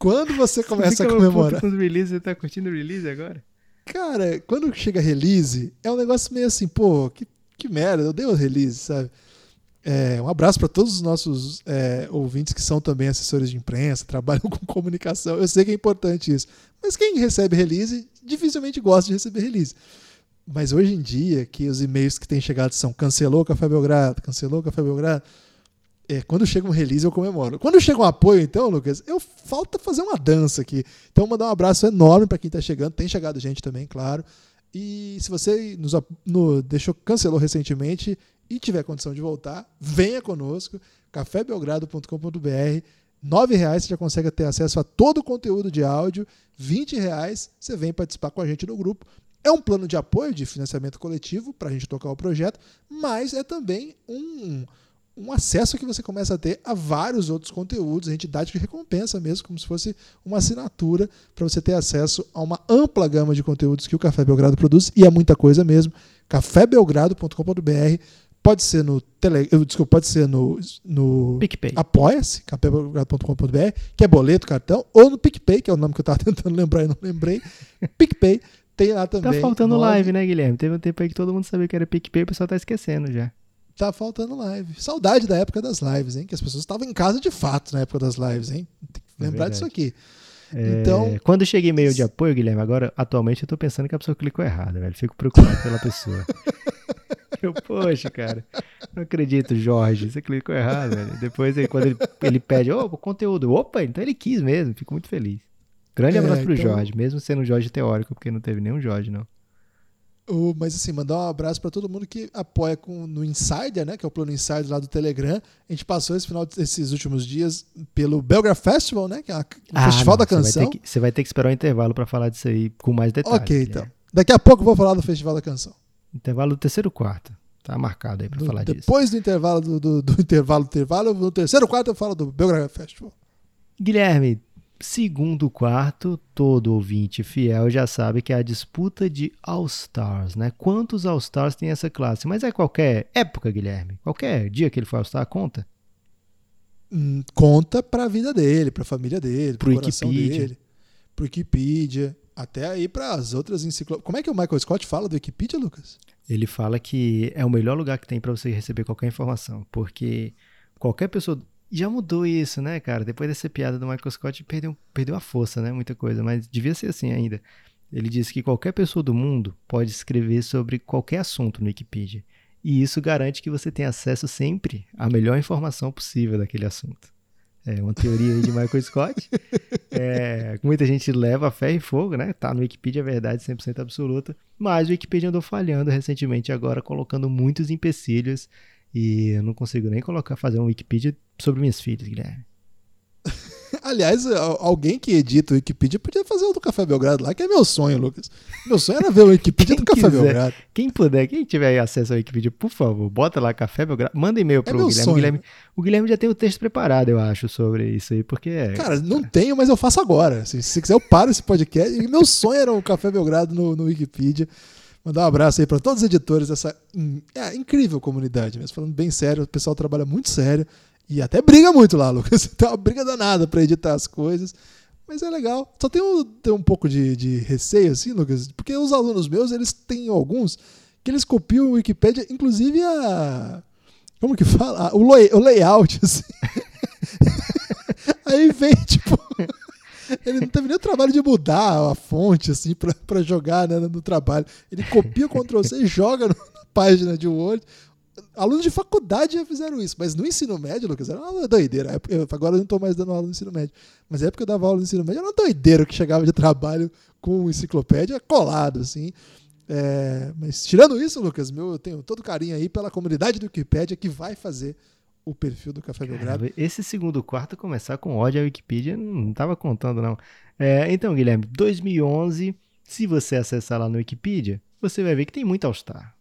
Speaker 2: quando você começa a comemorar.
Speaker 3: os release, você tá curtindo o release agora?
Speaker 2: Cara, quando chega release, é um negócio meio assim, pô, que, que merda, eu dei o release, sabe? É, um abraço para todos os nossos é, ouvintes que são também assessores de imprensa, [LAUGHS] trabalham com comunicação. Eu sei que é importante isso. Mas quem recebe release dificilmente gosta de receber release. Mas hoje em dia, que os e-mails que têm chegado são cancelou Café Belgrado, cancelou Café Belgrado, é, quando chega um release eu comemoro. Quando chega um apoio, então, Lucas, eu falta fazer uma dança aqui. Então, mandar um abraço enorme para quem está chegando. Tem chegado gente também, claro. E se você nos no, deixou, cancelou recentemente e tiver condição de voltar, venha conosco, cafébelgrado.com.br. R$ reais você já consegue ter acesso a todo o conteúdo de áudio. R$ reais você vem participar com a gente no grupo. É um plano de apoio de financiamento coletivo para a gente tocar o projeto, mas é também um, um acesso que você começa a ter a vários outros conteúdos, a dá de recompensa mesmo, como se fosse uma assinatura para você ter acesso a uma ampla gama de conteúdos que o Café Belgrado produz, e é muita coisa mesmo. cafébelgrado.com.br pode ser no tele, eu, desculpa, pode ser no, no
Speaker 3: PicPay.
Speaker 2: apoia-se, cafébelgrado.com.br, que é boleto, cartão, ou no PicPay, que é o nome que eu estava [LAUGHS] tentando lembrar e não lembrei. PicPay tem lá
Speaker 3: Tá
Speaker 2: também.
Speaker 3: faltando
Speaker 2: nove-
Speaker 3: live, né, Guilherme? Teve um tempo aí que todo mundo sabia que era PicPay, o pessoal tá esquecendo já.
Speaker 2: Tá faltando live. Saudade da época das lives, hein? Que as pessoas estavam em casa de fato na época das lives, hein? Tem que
Speaker 3: É
Speaker 2: lembrar
Speaker 3: verdade.
Speaker 2: disso aqui.
Speaker 3: É,
Speaker 2: Então-
Speaker 3: Quando chega e-mail de apoio, Guilherme, agora, atualmente, eu tô pensando que a pessoa clicou errado, velho. Fico preocupado pela pessoa. [LAUGHS] Eu, poxa, cara, não acredito, Jorge, você clicou errado, velho. Depois, aí, quando ele, ele pede, ô, conteúdo, opa, então ele quis mesmo, fico muito feliz. Grande
Speaker 2: É,
Speaker 3: abraço pro
Speaker 2: então-
Speaker 3: Jorge, mesmo sendo um Jorge teórico, porque não teve nenhum Jorge, não.
Speaker 2: O- mas assim, mandar um abraço para todo mundo que apoia com, no Insider, né? Que é o plano Insider lá do Telegram. A gente passou esse final, esses últimos dias pelo Belgra Festival, né? Que é o Festival da
Speaker 3: Ah, não,
Speaker 2: Canção.
Speaker 3: Você vai, ter que, você vai ter que esperar o intervalo pra falar disso aí com mais detalhes.
Speaker 2: ok,
Speaker 3: Guilherme.
Speaker 2: então. Daqui a pouco eu vou falar do Festival da Canção.
Speaker 3: Intervalo do terceiro quarto. Tá marcado aí
Speaker 2: Do-
Speaker 3: falar disso.
Speaker 2: depois do intervalo do, do, do [LAUGHS] intervalo do intervalo, no terceiro quarto eu falo do Belgra Festival.
Speaker 3: Guilherme, segundo quarto, todo ouvinte fiel já sabe que é a disputa de All-Stars, né? Quantos All-Stars tem essa classe? Mas é qualquer época, Guilherme? Qualquer dia que ele for All-Star, conta?
Speaker 2: Hum, conta pra vida dele, pra família dele, pro,
Speaker 3: Pro
Speaker 2: coração
Speaker 3: Wikipedia.
Speaker 2: dele, pro Wikipedia, até aí para as outras enciclopédias. Como é que o Michael Scott fala do Wikipedia, Lucas?
Speaker 3: Ele fala que é o melhor lugar que tem pra você receber qualquer informação, porque qualquer pessoa já mudou isso, né, cara? Depois dessa piada do Michael Scott, perdeu, perdeu a força, né? Muita coisa, mas devia ser assim ainda. Ele disse que qualquer pessoa do mundo pode escrever sobre qualquer assunto no Wikipedia. E isso garante que você tem acesso sempre à melhor informação possível daquele assunto. É uma teoria aí de Michael Scott. [LAUGHS] É, muita gente leva a fé e fogo, né? Tá no Wikipedia, é verdade 100% absoluta. Mas o Wikipedia andou falhando recentemente agora, colocando muitos empecilhos. E eu não consigo nem colocar, fazer um Wikipedia sobre minhas filhas, Guilherme. [LAUGHS]
Speaker 2: Aliás, al- alguém que edita o Wikipedia podia fazer o do Café Belgrado lá, que é meu sonho, Lucas. Meu sonho era ver o Wikipedia [LAUGHS] do Café
Speaker 3: quiser.
Speaker 2: Belgrado.
Speaker 3: Quem puder, quem tiver acesso ao Wikipedia, por favor, bota lá Café Belgrado. Manda e-mail pro
Speaker 2: É
Speaker 3: Guilherme.
Speaker 2: sonho.
Speaker 3: Guilherme. O Guilherme já tem o texto preparado, eu acho, sobre isso aí, porque é.
Speaker 2: Cara, não tenho, mas eu faço agora. Se, se quiser, eu paro esse podcast. E meu sonho era o Café Belgrado no, no Wikipedia. Mandar um abraço aí para todos os editores dessa é, incrível comunidade. Mas falando bem sério, o pessoal trabalha muito sério. E até briga muito lá, [LAUGHS] Lucas. Tem uma briga danada para editar as coisas. Mas é legal. Só tem um, tem um pouco de, de receio, assim, Lucas. Porque os alunos meus, eles têm alguns que eles copiam o Wikipedia, inclusive a. Como que fala? O, lay- o layout, [LAUGHS] assim. Aí vem, tipo. Ele não teve nem o trabalho de mudar a fonte, assim, pra jogar né, no trabalho. Ele copia o Ctrl-C e joga na página de Word. Alunos de faculdade já fizeram isso, mas no ensino médio, Lucas, era uma doideira. Eu, agora eu não estou mais dando aula no ensino médio, mas na época eu dava aula no ensino médio, era uma doideira que chegava de trabalho com enciclopédia colado, assim. É, mas tirando isso, Lucas, meu, eu tenho todo carinho aí pela comunidade do Wikipedia que vai fazer o perfil do Café Belgrado.
Speaker 3: Esse segundo quarto começar com ódio à Wikipedia, não estava contando não. É, então, Guilherme, 2011, se você acessar lá no Wikipedia, você vai ver que tem muito All-Star.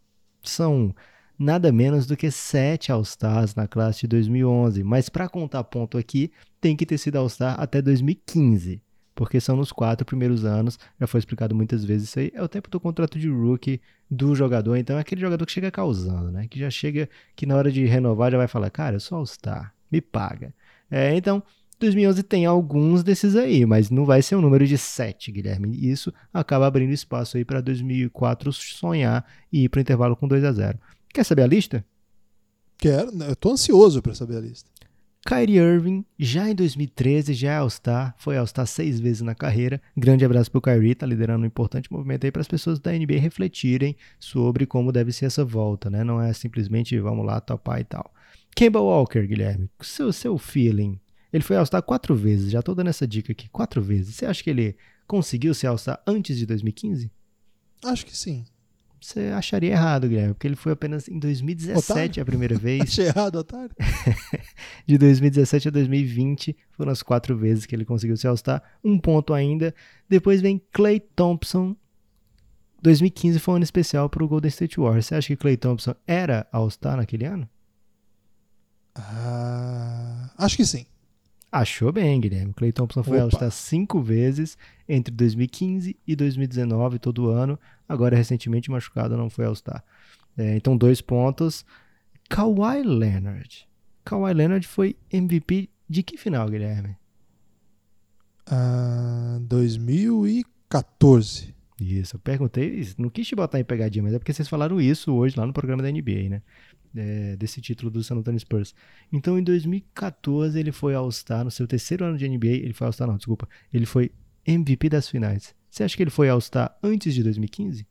Speaker 3: São nada menos do que sete All-Stars na classe de 2011, mas para contar ponto aqui, tem que ter sido All-Star até 2015 porque são nos quatro primeiros anos, já foi explicado muitas vezes isso aí, é o tempo do contrato de rookie do jogador, então é aquele jogador que chega causando, né? Que já chega, que na hora de renovar já vai falar, cara, eu sou All-Star, me paga. É, então, 2011 tem alguns desses aí, mas não vai ser um número de 7, Guilherme. Isso acaba abrindo espaço aí para 2004 sonhar e ir para o intervalo com 2 a 0. Quer saber a lista?
Speaker 2: Quero, eu tô ansioso para saber a lista.
Speaker 3: Kyrie Irving, já em 2013, já é All-Star, foi All-Star seis vezes na carreira. Grande abraço pro Kyrie, tá liderando um importante movimento aí para as pessoas da NBA refletirem sobre como deve ser essa volta, né? Não é simplesmente vamos lá topar e tal. Kemba Walker, Guilherme, seu, seu feeling. Ele foi All-Star quatro vezes, já tô dando essa dica aqui, quatro vezes. Você acha que ele conseguiu ser All-Star antes de 2015?
Speaker 2: Acho que sim
Speaker 3: você acharia errado, Guilherme, porque ele foi apenas em 2017 otário. a primeira [LAUGHS] vez.
Speaker 2: Achei errado, otário. [LAUGHS]
Speaker 3: de 2017 a 2020 foram as quatro vezes que ele conseguiu se All-Star. Um ponto ainda. Depois vem Clay Thompson. 2015 foi um ano especial para o Golden State Warriors. Você acha que Clay Thompson era All-Star naquele ano?
Speaker 2: Ah, acho que sim.
Speaker 3: Achou bem, Guilherme. Clay Thompson foi All-Star cinco vezes entre 2015 e 2019, todo ano. Agora, recentemente machucado, não foi All-Star. É, então, dois pontos. Kawhi Leonard. Kawhi Leonard foi MVP de que final, Guilherme?
Speaker 2: Uh, 2014.
Speaker 3: Isso, eu perguntei, não quis te botar em pegadinha, mas é porque vocês falaram isso hoje lá no programa da NBA, né? é, desse título do San Antonio Spurs. Então, em 2014, ele foi All-Star, no seu terceiro ano de NBA, ele foi All-Star não, desculpa, ele foi MVP das finais. Você acha que ele foi All-Star antes de 2015?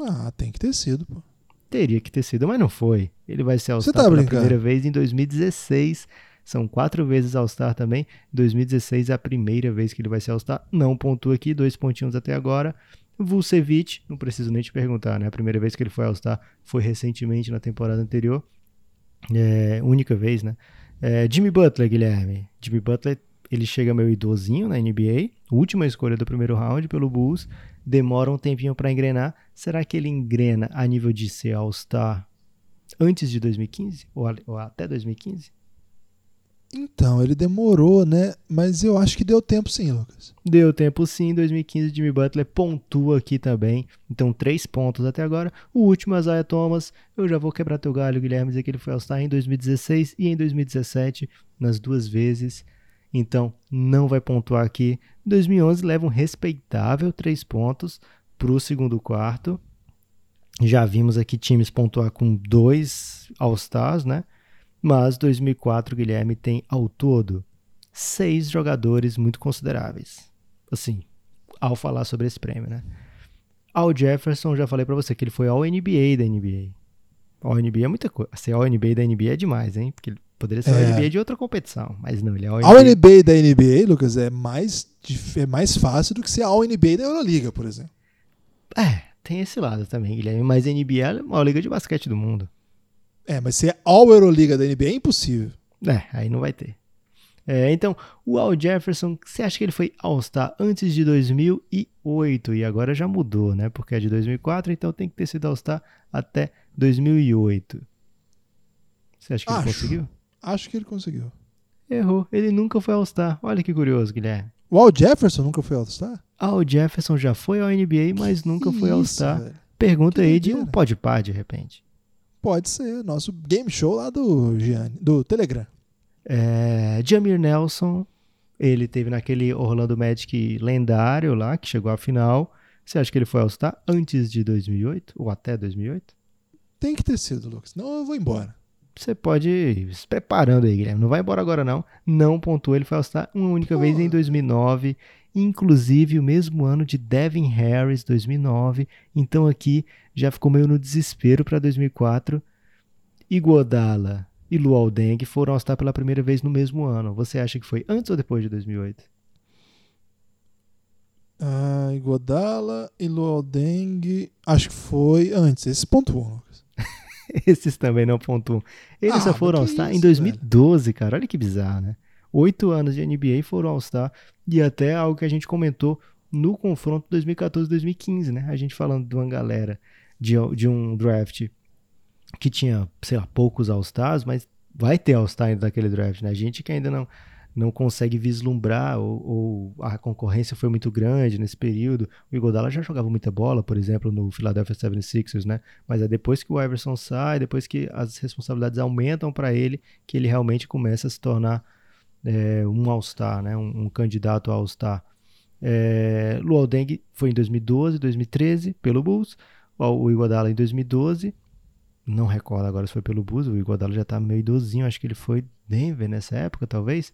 Speaker 2: Ah, tem que ter sido, pô.
Speaker 3: Teria que ter sido, mas não foi. Ele vai ser All-Star tá pela primeira vez em 2016. São quatro vezes All-Star também. 2016 é a primeira vez que ele vai ser All-Star. Não pontua aqui, dois pontinhos até agora. Vucevic, não preciso nem te perguntar, né? A primeira vez que ele foi All-Star foi recentemente na temporada anterior. É, única vez, né? É, Jimmy Butler, Guilherme. Jimmy Butler, ele chega meio idosinho na NBA, última escolha do primeiro round pelo Bulls. Demora um tempinho para engrenar. Será que ele engrena a nível de ser All-Star antes de 2015? Ou, ou até 2015?
Speaker 2: Então, ele demorou, né? Mas eu acho que deu tempo sim, Lucas.
Speaker 3: Deu tempo sim. Em 2015, Jimmy Butler pontua aqui também. Então, três pontos até agora. O último, Isaiah Thomas. Eu já vou quebrar teu galho, Guilherme, dizer que ele foi All-Star em 2016 e em 2017, nas duas vezes. Então, não vai pontuar aqui. Em 2011, leva um respeitável três pontos para o segundo quarto. Já vimos aqui times pontuar com dois All-Stars, né? Mas 2004, Guilherme tem ao todo seis jogadores muito consideráveis. Assim, ao falar sobre esse prêmio, né? Al Jefferson, já falei para você que ele foi ao NBA da NBA. All NBA é muita coisa. Ser All NBA da NBA é demais, hein? Porque ele poderia ser é. NBA de outra competição, mas não, ele é All NBA.
Speaker 2: All NBA da NBA, Lucas, é mais, é mais fácil do que ser All NBA da Euroliga, por exemplo.
Speaker 3: É, tem esse lado também, Guilherme. Mas a NBA é a maior liga de basquete do mundo.
Speaker 2: É, mas ser All Euroliga da NBA é impossível.
Speaker 3: É, aí não vai ter. É, então, o Al Jefferson, você acha que ele foi All-Star antes de 2008 e agora já mudou, né? Porque é de 2004, então tem que ter sido All-Star até 2008. Você acha que acho, ele conseguiu?
Speaker 2: Acho que ele conseguiu.
Speaker 3: Errou, ele nunca foi All-Star. Olha que curioso, Guilherme.
Speaker 2: O Al Jefferson nunca foi All-Star?
Speaker 3: Al Jefferson já foi ao NBA, mas nunca foi All-Star. Pergunta que aí de um pode par de repente.
Speaker 2: Pode ser, nosso game show lá do Gianni, do Telegram.
Speaker 3: É, Jamir Nelson, ele teve naquele Orlando Magic lendário lá, que chegou à final. Você acha que ele foi ao Star antes de 2008 ou até 2008?
Speaker 2: Tem que ter sido, Lucas. Não, eu vou embora.
Speaker 3: você pode ir se preparando aí, Guilherme. Não vai embora agora, não. Não pontuou, ele foi All-Star uma única Pô. vez em 2009, inclusive o mesmo ano de Devin Harris, 2009. Então aqui já ficou meio no desespero para 2004. Iguodala e Luol Deng foram All-Star pela primeira vez no mesmo ano. Você acha que foi antes ou depois de 2008?
Speaker 2: Ah, Iguodala e Luol Deng, acho que foi antes. Esse pontuam, Lucas. [LAUGHS]
Speaker 3: Esses também não pontuam. Eles ah, só foram All-Star em 2012, velho. cara. Olha que bizarro, né? Oito anos de NBA foram All-Star e até algo que a gente comentou no confronto 2014-2015, né? A gente falando de uma galera de, de um draft que tinha, sei lá, poucos All-Stars, mas vai ter All-Star daquele draft, né? A gente que ainda não não consegue vislumbrar ou, ou, a concorrência foi muito grande nesse período. O Igodala já jogava muita bola, por exemplo, no Philadelphia 76ers, né? Mas é depois que o Iverson sai, depois que as responsabilidades aumentam para ele, que ele realmente começa a se tornar é, um All-Star, né? Um, um, candidato a All-Star. É, Luol Deng foi em 2012, 2013 pelo Bulls, o Igodala em 2012 não recordo agora se foi pelo Bulls, o Iguodala já tá meio idosinho, acho que ele foi Denver nessa época, talvez.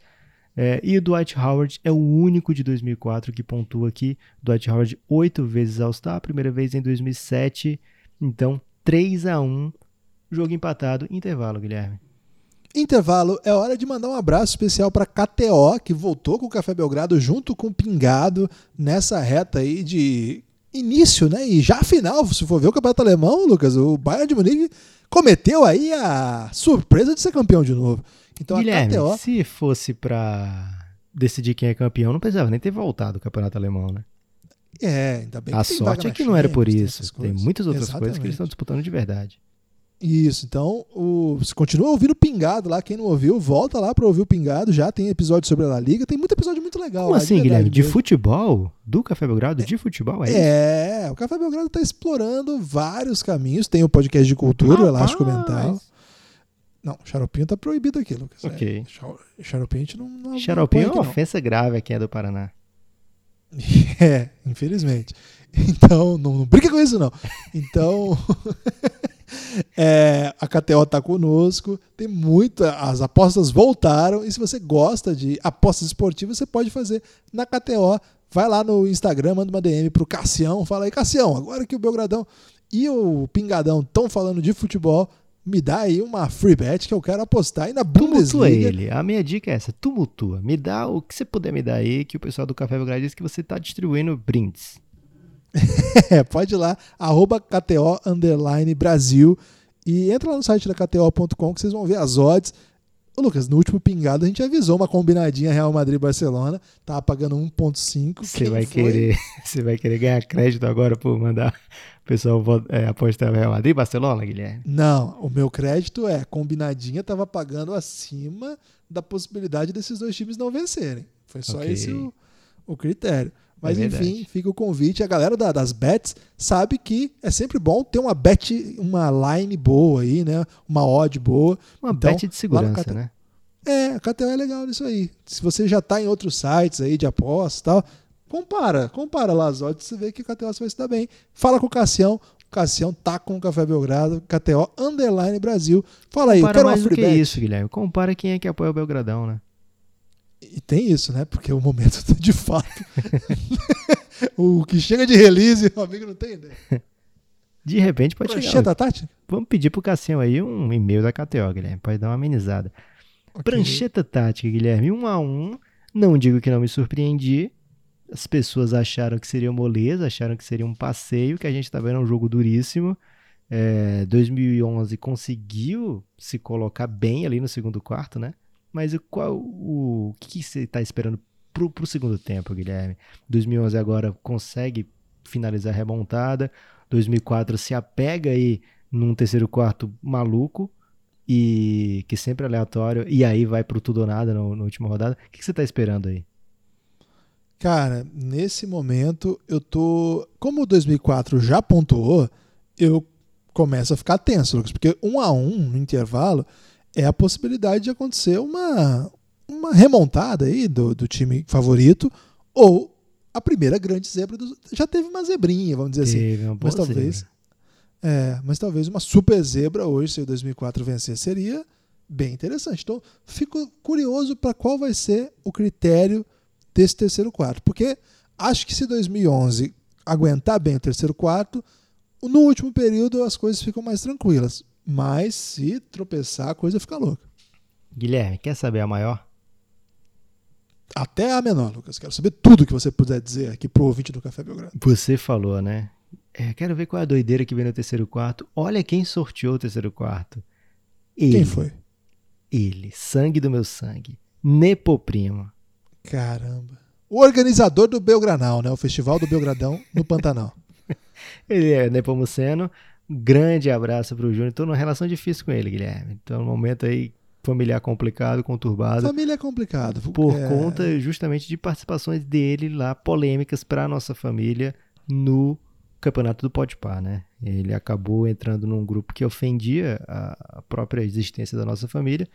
Speaker 3: É, e o Dwight Howard é o único de 2004 que pontua aqui. Dwight Howard oito vezes All-Star, primeira vez em 2007. Então, 3 a 1 jogo empatado, intervalo, Guilherme.
Speaker 2: Intervalo, é hora de mandar um abraço especial para KTO, que voltou com o Café Belgrado junto com o Pingado nessa reta aí de início, né? E já final, se for ver o Campeonato Alemão, Lucas, o Bayern de Munique cometeu aí a surpresa de ser campeão de novo. Então
Speaker 3: Guilherme, a KTO... se fosse para decidir quem é campeão, não precisava nem ter voltado o campeonato alemão, né?
Speaker 2: É, ainda bem
Speaker 3: A sorte é que não era por isso. Tem, tem muitas outras Exatamente. coisas que eles estão disputando de verdade.
Speaker 2: Isso, então o, você continua ouvindo o Pingado lá. Quem não ouviu, volta lá para ouvir o Pingado. Já tem episódio sobre a La Liga. Tem muito episódio muito legal.
Speaker 3: Como lá, assim, de Guilherme? De futebol? Do Café Belgrado? De futebol?
Speaker 2: É, é o Café Belgrado está explorando vários caminhos. Tem o podcast de cultura, ah, o Elástico Mental. Não, xaropinho tá proibido aqui, Lucas.
Speaker 3: Ok.
Speaker 2: É, xaropinho a gente não. não
Speaker 3: xaropinho é uma ofensa grave aqui é do Paraná. [LAUGHS]
Speaker 2: É, infelizmente. Então, não, não brinca com isso, não. Então, [LAUGHS] é, a KTO tá conosco. Tem muita. As apostas voltaram. E se você gosta de apostas esportivas, você pode fazer na KTO. Vai lá no Instagram, manda uma DM pro Cassião. Fala aí, Cassião, agora que o Belgradão e o Pingadão estão falando de futebol, me dá aí uma free bet que eu quero apostar aí na Bundesliga. Tumultua
Speaker 3: ele. A minha dica é essa, tumultua. Me dá o que você puder me dar aí, que o pessoal do Café Belgrado diz que você está distribuindo brindes. [LAUGHS]
Speaker 2: é, pode ir lá, arroba KTO Brasil e entra lá no site da KTO.com que vocês vão ver as odds. Ô, Lucas, no último pingado a gente avisou uma combinadinha Real Madrid-Barcelona, tava pagando 1.5.
Speaker 3: Você vai querer, [LAUGHS] vai querer ganhar crédito agora por mandar o pessoal é, apostar Real Madrid-Barcelona, Guilherme?
Speaker 2: Não, o meu crédito é combinadinha tava pagando acima da possibilidade desses dois times não vencerem. Foi só okay. esse o, o critério. Mas é enfim, fica o convite. A galera da, das bets sabe que é sempre bom ter uma bet, uma line boa aí, né? Uma odd boa.
Speaker 3: Uma então, bet de segurança, né?
Speaker 2: É, a KTO é legal nisso aí. Se você já está em outros sites aí de apostas e tal, compara, compara lá as odds, você vê que a KTO vai se dar bem. Fala com o Cassião, o Cassião tá com o Café Belgrado, KTO Underline Brasil. Fala aí,
Speaker 3: compara
Speaker 2: eu quero
Speaker 3: mais
Speaker 2: uma free
Speaker 3: do que bet. isso, Guilherme. Compara quem é que apoia o Belgradão, né?
Speaker 2: E tem isso, né? Porque o momento de fato. [LAUGHS] o que chega de release, o amigo não tem ideia.
Speaker 3: De repente pode
Speaker 2: Prancheta
Speaker 3: chegar.
Speaker 2: Tati?
Speaker 3: Vamos pedir pro Cassião aí um e-mail da KTO, Guilherme. Pode dar uma amenizada. Okay. Prancheta tática, Guilherme. Um a um. Não digo que não me surpreendi. As pessoas acharam que seria moleza, acharam que seria um passeio, que a gente tá vendo um jogo duríssimo. É, 2011 conseguiu se colocar bem ali no segundo quarto, né? Mas qual o, o que você está esperando pro, pro segundo tempo, Guilherme? 2011 agora consegue finalizar a remontada. 2004 se apega aí num terceiro quarto maluco e que sempre é aleatório e aí vai pro tudo ou nada na última rodada. O que, que você está esperando aí?
Speaker 2: Cara, nesse momento eu tô. Como o 2004 já pontuou, eu começo a ficar tenso, Lucas, porque um a um no intervalo é a possibilidade de acontecer uma, uma remontada aí do, do time favorito ou a primeira grande zebra do, já teve uma zebrinha, vamos dizer assim.
Speaker 3: teve assim. Uma boa
Speaker 2: mas talvez. É, mas talvez uma super zebra hoje, se o 2004 vencer, seria bem interessante. Então, fico curioso para qual vai ser o critério desse terceiro quarto, porque acho que se 2011 aguentar bem o terceiro quarto, no último período as coisas ficam mais tranquilas. Mas se tropeçar, a coisa fica louca.
Speaker 3: Guilherme, quer saber a maior?
Speaker 2: Até a menor, Lucas. Quero saber tudo que você puder dizer aqui pro ouvinte do Café Belgrado.
Speaker 3: Você falou, né? É, quero ver qual é a doideira que vem no terceiro quarto. Olha quem sorteou o terceiro quarto. Ele.
Speaker 2: Quem foi?
Speaker 3: Ele. Sangue do meu sangue. Nepoprimo.
Speaker 2: Caramba. O organizador do Belgranal, né? O Festival do Belgradão no Pantanal. [LAUGHS]
Speaker 3: Ele é Nepomuceno. Grande abraço pro Júnior. Tô numa relação difícil com ele, Guilherme. Então, um momento aí familiar complicado, conturbado.
Speaker 2: Família é complicado.
Speaker 3: Por
Speaker 2: é...
Speaker 3: conta justamente de participações dele lá, polêmicas para nossa família no campeonato do Podpah, né? Ele acabou entrando num grupo que ofendia a própria existência da nossa família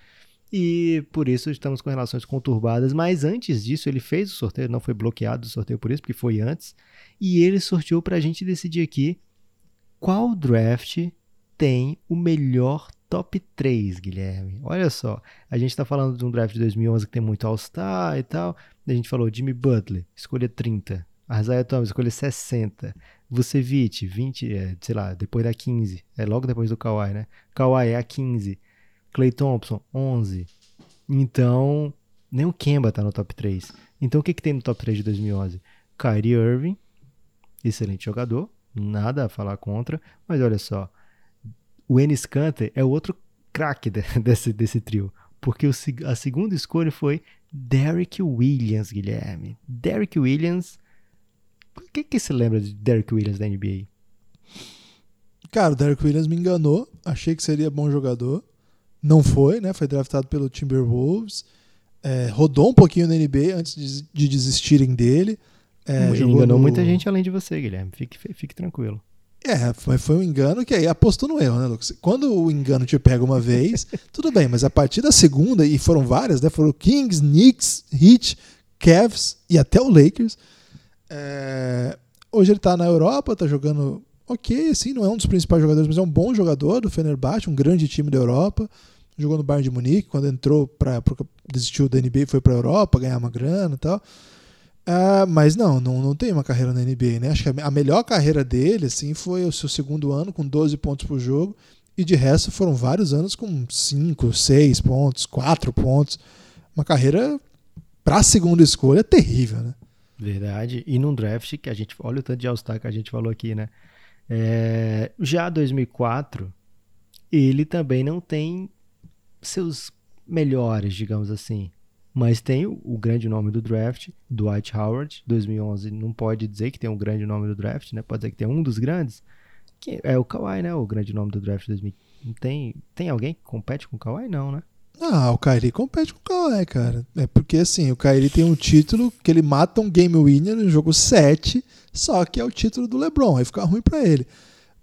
Speaker 3: e por isso estamos com relações conturbadas. Mas antes disso, ele fez o sorteio, não foi bloqueado o sorteio por isso, porque foi antes. E ele sorteou para a gente decidir aqui qual draft tem o melhor top 3, Guilherme. Olha só, a gente está falando de um draft de 2011 que tem muito All-Star e tal. A gente falou Jimmy Butler, escolha 30. Isaiah Thomas, escolha 60. Vucevic, 20, é, sei lá, depois da 15. É logo depois do Kawhi, né? Kawhi é a 15. Clay Thompson, 11. Então, nem o Kemba tá no top 3. Então, o que, que tem no top 3 de 2011? Kyrie Irving, excelente jogador, nada a falar contra, mas olha só, o Enes Kanter é o outro craque [LAUGHS] desse, desse trio, porque o, a segunda escolha foi Derrick Williams, Guilherme. Derrick Williams. O que, você lembra de Derrick Williams da NBA?
Speaker 2: Cara, o Derrick Williams me enganou. Achei que seria bom jogador. Não foi, né? Foi draftado pelo Timberwolves. É, rodou um pouquinho na NBA antes de, de desistirem dele.
Speaker 3: É, Ele enganou no... muita gente além de você, Guilherme. Fique, fique tranquilo.
Speaker 2: É, mas foi um engano que aí apostou no erro, né, Lucas? Quando o engano te pega uma vez, [LAUGHS] tudo bem, mas a partir da segunda, e foram várias, né? Foram Kings, Knicks, Heat, Cavs e até o Lakers. É... Hoje ele tá na Europa, tá jogando ok, assim, não é um dos principais jogadores, mas é um bom jogador do Fenerbahçe, um grande time da Europa. Jogou no Bayern de Munique, quando entrou para desistiu da NBA foi para a Europa ganhar uma grana e tal. Uh, mas não, não, não tem uma carreira na NBA, né? Acho que a melhor carreira dele, assim, foi o seu segundo ano com 12 pontos por jogo. E de resto foram vários anos com 5, 6 pontos, 4 pontos. Uma carreira para segunda escolha terrível, né?
Speaker 3: Verdade. E num draft que a gente. Olha o tanto de All-Star que a gente falou aqui, né? É, já 2004, ele também não tem seus melhores, digamos assim. Mas tem o, grande nome do draft, Dwight Howard, 2011. Não pode dizer que tem um grande nome do draft, né? Pode dizer que tem um dos grandes. Que é o Kawhi, né? O grande nome do draft 2000. Tem, tem alguém que compete com o Kawhi? Não, né?
Speaker 2: Ah, o Kyrie compete com o Kawhi, cara. É porque assim, o Kyrie tem um título que ele mata um game winner no jogo 7, só que é o título do LeBron, aí fica ruim para ele.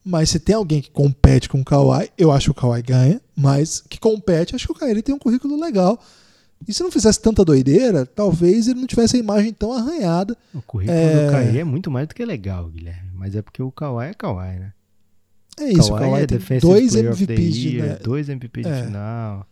Speaker 2: Mas se tem alguém que compete com o Kawhi, eu acho que o Kawhi ganha, mas que compete, acho que o Kyrie tem um currículo legal. E se não fizesse tanta doideira, talvez ele não tivesse a imagem tão arranhada.
Speaker 3: O currículo é... do Kawhi é muito mais do que legal, Guilherme. Mas é porque o Kawhi é Kawhi, né?
Speaker 2: É isso, Kawhi o Kawhi é tem dois MVPs de,
Speaker 3: né? dois MVPs de é. final.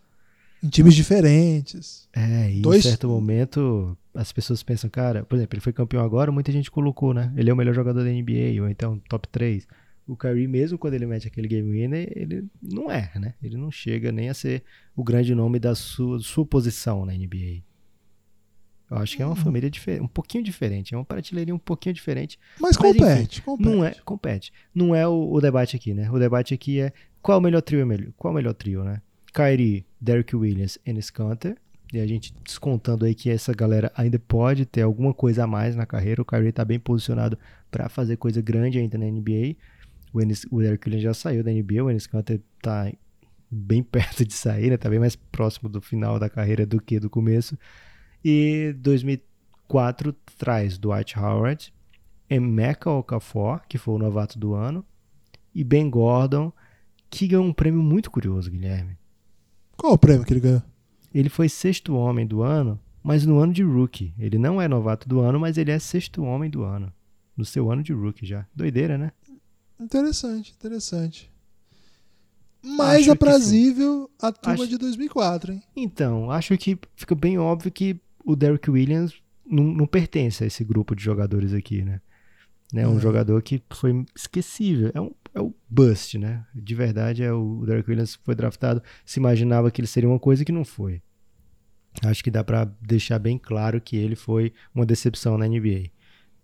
Speaker 2: Em times diferentes.
Speaker 3: É, e dois... em certo momento as pessoas pensam, cara, por exemplo, ele foi campeão agora, muita gente colocou, né? Ele é o melhor jogador da NBA, ou então top 3 o Kyrie, mesmo quando ele mete aquele game winner, ele não é, né? Ele não chega nem a ser o grande nome da sua, sua posição na NBA. Eu acho que é uma uhum. família diferente, um pouquinho diferente, é uma prateleria um pouquinho diferente.
Speaker 2: Mas, mas compete, enfim, compete.
Speaker 3: Não é, compete. Não é o, o, debate aqui, né? O debate aqui é qual é o melhor trio, qual é o melhor trio, né? Kyrie, Derrick Williams, Enes Kanter. E a gente descontando aí que essa galera ainda pode ter alguma coisa a mais na carreira. O Kyrie tá bem posicionado para fazer coisa grande ainda na NBA. O, Enes, o já saiu da NBA, o Enes Kanter tá bem [LAUGHS] perto de sair, né? Tá bem mais próximo do final da carreira do que do começo. E 2004 traz Dwight Howard, Emeka Okafor, que foi o novato do ano, e Ben Gordon, que ganhou um prêmio muito curioso, Guilherme.
Speaker 2: Qual o prêmio que ele ganhou?
Speaker 3: Ele foi sexto homem do ano, mas no ano de rookie. Ele não é novato do ano, mas ele é sexto homem do ano. No seu ano de rookie já. Doideira, né?
Speaker 2: Interessante, interessante. Mais
Speaker 3: Acho
Speaker 2: aprazível a turma
Speaker 3: Acho-
Speaker 2: de 2004, hein?
Speaker 3: Então, acho que fica bem óbvio que o Derrick Williams não, não pertence a esse grupo de jogadores aqui, né? né? Um
Speaker 2: É.
Speaker 3: jogador que foi esquecível. É, um, é o bust, né? De verdade, é o, o Derrick Williams foi draftado, se imaginava que ele seria uma coisa que não foi. Acho que dá pra deixar bem claro que ele foi uma decepção na NBA.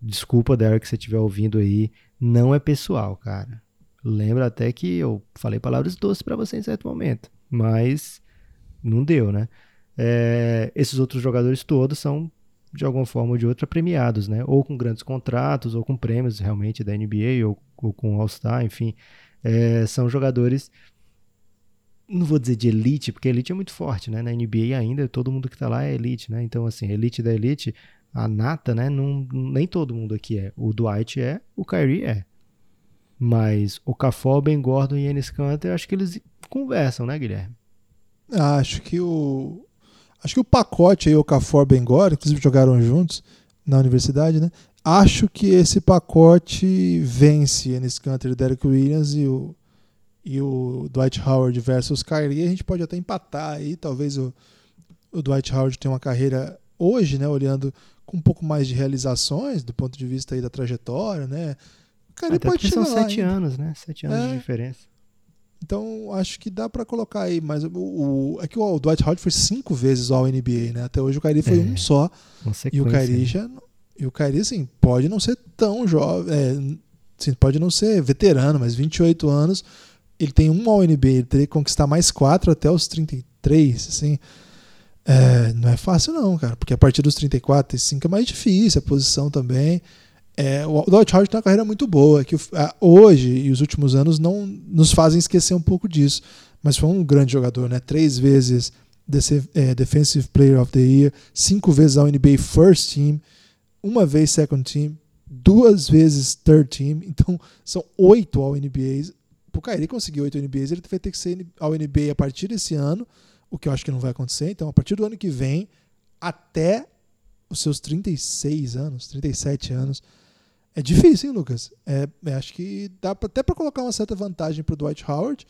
Speaker 3: Desculpa, Derrick, se você estiver ouvindo aí. Não é pessoal, cara. Lembra até que eu falei palavras doces pra você em certo momento. Mas não deu, né? É, esses outros jogadores todos são, de alguma forma ou de outra, premiados, né? Ou com grandes contratos, ou com prêmios realmente da NBA, ou, ou com All-Star, enfim. É, são jogadores, não vou dizer de elite, porque elite é muito forte, né? Na NBA ainda, todo mundo que tá lá é elite, né? Então, assim, elite da elite, a nata, né? Não, nem todo mundo aqui é. O Dwight é, o Kyrie é. Mas o Cafó, Ben Gordon e Enes Kanter, acho que eles conversam, né, Guilherme?
Speaker 2: Acho que o. Acho que o pacote aí, o Cafor Bengor, inclusive jogaram juntos na universidade, né? Acho que esse pacote vence Enes Kanter Derek Williams e o, e o Dwight Howard versus Kyrie. A gente pode até empatar aí. Talvez o, o Dwight Howard tenha uma carreira hoje, né? Olhando com um pouco mais de realizações do ponto de vista aí da trajetória, né? O Kyrie
Speaker 3: Até
Speaker 2: pode
Speaker 3: porque são
Speaker 2: chegar lá
Speaker 3: sete
Speaker 2: ainda.
Speaker 3: anos, né? Sete anos
Speaker 2: É.
Speaker 3: de diferença.
Speaker 2: Então, acho que dá pra colocar aí, mas o, o- é que o Dwight Howard foi cinco vezes ao NBA, né? Até hoje o Kyrie foi
Speaker 3: É,
Speaker 2: um só.
Speaker 3: Uma
Speaker 2: E o Kyrie
Speaker 3: né?
Speaker 2: já. E o Kyrie, assim, pode não ser tão jovem. É, assim, pode não ser veterano, mas 28 anos. Ele tem um ao NBA, ele teria que conquistar mais quatro até os 33, assim. É, não é fácil, não, cara, porque a partir dos 34, 35 é mais difícil, a posição também. É, o Dwight Howard tem uma carreira muito boa, que o- hoje e os últimos anos não nos fazem esquecer um pouco disso. Mas foi um grande jogador, né? Três vezes dece- é, Defensive Player of the Year, cinco vezes ao NBA First Team, uma vez Second Team, duas vezes Third Team. [LAUGHS] Então são oito ao NBA. Pro Kyrie conseguir oito NBAs, ele vai ter que ser ao NBA a partir desse ano, o que eu acho que não vai acontecer. Então, a partir do ano que vem, até os seus 36 anos, 37 anos. É difícil, hein, Lucas? É, é, acho que dá até para colocar uma certa vantagem pro Dwight Howard,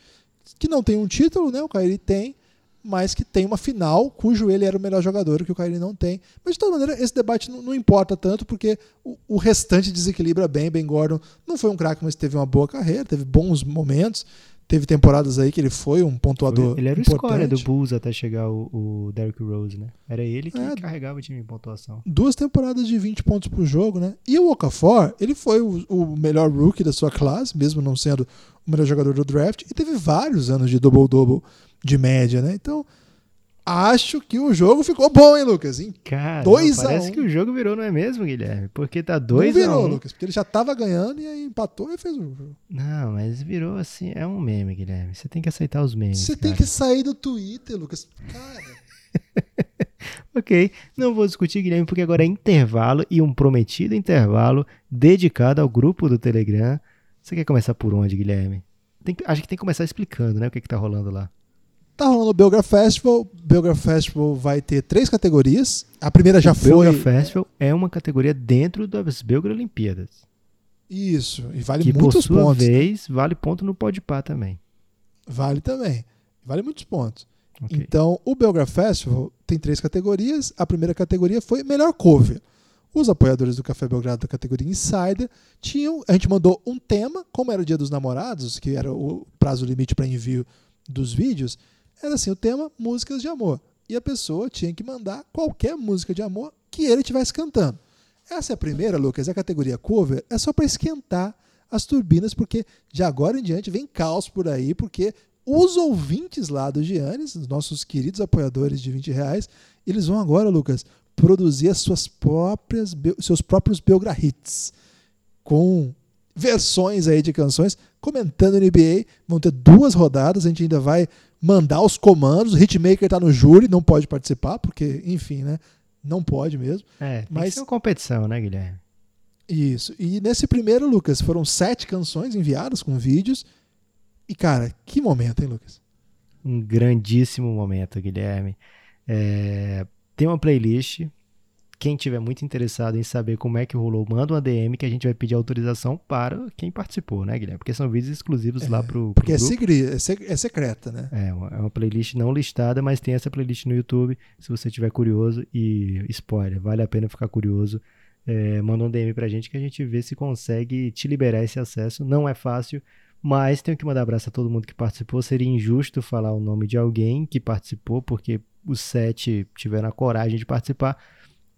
Speaker 2: que não tem um título, né? O Kyrie tem, mas que tem uma final cujo ele era o melhor jogador, que o Kyrie não tem. Mas de toda maneira, esse debate não, não importa tanto, porque o, o restante desequilibra bem. Ben Gordon não foi um craque, mas teve uma boa carreira, teve bons momentos. Teve temporadas aí que ele foi um pontuador.
Speaker 3: Ele era o escolha do Bulls até chegar o, o Derrick Rose, né? Era ele que
Speaker 2: É.
Speaker 3: carregava o time em pontuação.
Speaker 2: duas temporadas de 20 pontos por jogo, né? E o Okafor, ele foi o, o melhor rookie da sua classe, mesmo não sendo o melhor jogador do draft, e teve vários anos de double-double de média, né? Então, acho que o jogo ficou bom, hein, Lucas? Em
Speaker 3: Cara,
Speaker 2: Dois a
Speaker 3: parece
Speaker 2: um.
Speaker 3: que o jogo virou, não é mesmo, Guilherme? Porque tá
Speaker 2: não
Speaker 3: 2 a
Speaker 2: virou,
Speaker 3: 1
Speaker 2: Lucas, porque ele já tava ganhando e aí empatou e fez o jogo.
Speaker 3: Não, mas virou assim, é um meme, Guilherme. Você tem que aceitar os memes.
Speaker 2: Você tem que sair do Twitter, Lucas. Cara, [LAUGHS]
Speaker 3: Ok, não vou discutir, Guilherme, porque agora é intervalo e um prometido intervalo dedicado ao grupo do Telegram. Você quer começar por onde, Guilherme? Tem acho que tem que começar explicando, né, o que, que tá rolando lá.
Speaker 2: Tá rolando o Belgrade Festival. O Belgrade Festival vai ter três categorias. A primeira já
Speaker 3: o
Speaker 2: foi.
Speaker 3: Belgra Festival é uma categoria dentro das Belgra Olimpíadas.
Speaker 2: Isso, e vale
Speaker 3: que, por
Speaker 2: muitos
Speaker 3: sua
Speaker 2: pontos.
Speaker 3: vez, vale ponto no Podpah também.
Speaker 2: Vale também. Vale muitos pontos.
Speaker 3: Ok.
Speaker 2: Então, o Belgrade Festival tem três categorias. A primeira categoria foi melhor cover. Os apoiadores do Café Belgrado da categoria Insider tinham. A gente mandou um tema, como era o Dia dos Namorados, que era o prazo limite para envio dos vídeos. Era assim: o tema músicas de amor. E a pessoa tinha que mandar qualquer música de amor que ele estivesse cantando. Essa é a primeira, Lucas. A categoria cover é só para esquentar as turbinas, porque de agora em diante vem caos por aí, porque os ouvintes lá do Giannis, os nossos queridos apoiadores de 20 reais, eles vão agora, Lucas, produzir as suas próprias, seus próprios Belgra Hits com versões aí de canções, comentando NBA. Vão ter duas rodadas, a gente ainda vai mandar os comandos. O Hitmaker tá no júri, não pode participar, porque, enfim, né? Não pode mesmo.
Speaker 3: É,
Speaker 2: Mas-
Speaker 3: ser uma competição, né, Guilherme?
Speaker 2: Isso. E nesse primeiro, Lucas, foram sete canções enviadas com vídeos. E, cara, que momento, hein, Lucas?
Speaker 3: Um grandíssimo momento, Guilherme. É, tem uma playlist quem tiver muito interessado em saber como é que rolou, manda uma DM que a gente vai pedir autorização para quem participou, né, Guilherme? Porque são vídeos exclusivos
Speaker 2: É,
Speaker 3: lá pro, pro
Speaker 2: Porque é, segre- é é secreta, né?
Speaker 3: É uma, é uma playlist não listada, mas tem essa playlist no YouTube. Se você tiver curioso e spoiler, vale a pena ficar curioso. É, manda um DM pra gente que a gente vê se consegue te liberar esse acesso. Não é fácil, mas tenho que mandar abraço a todo mundo que participou. Seria injusto falar o nome de alguém que participou, porque os sete tiveram a coragem de participar.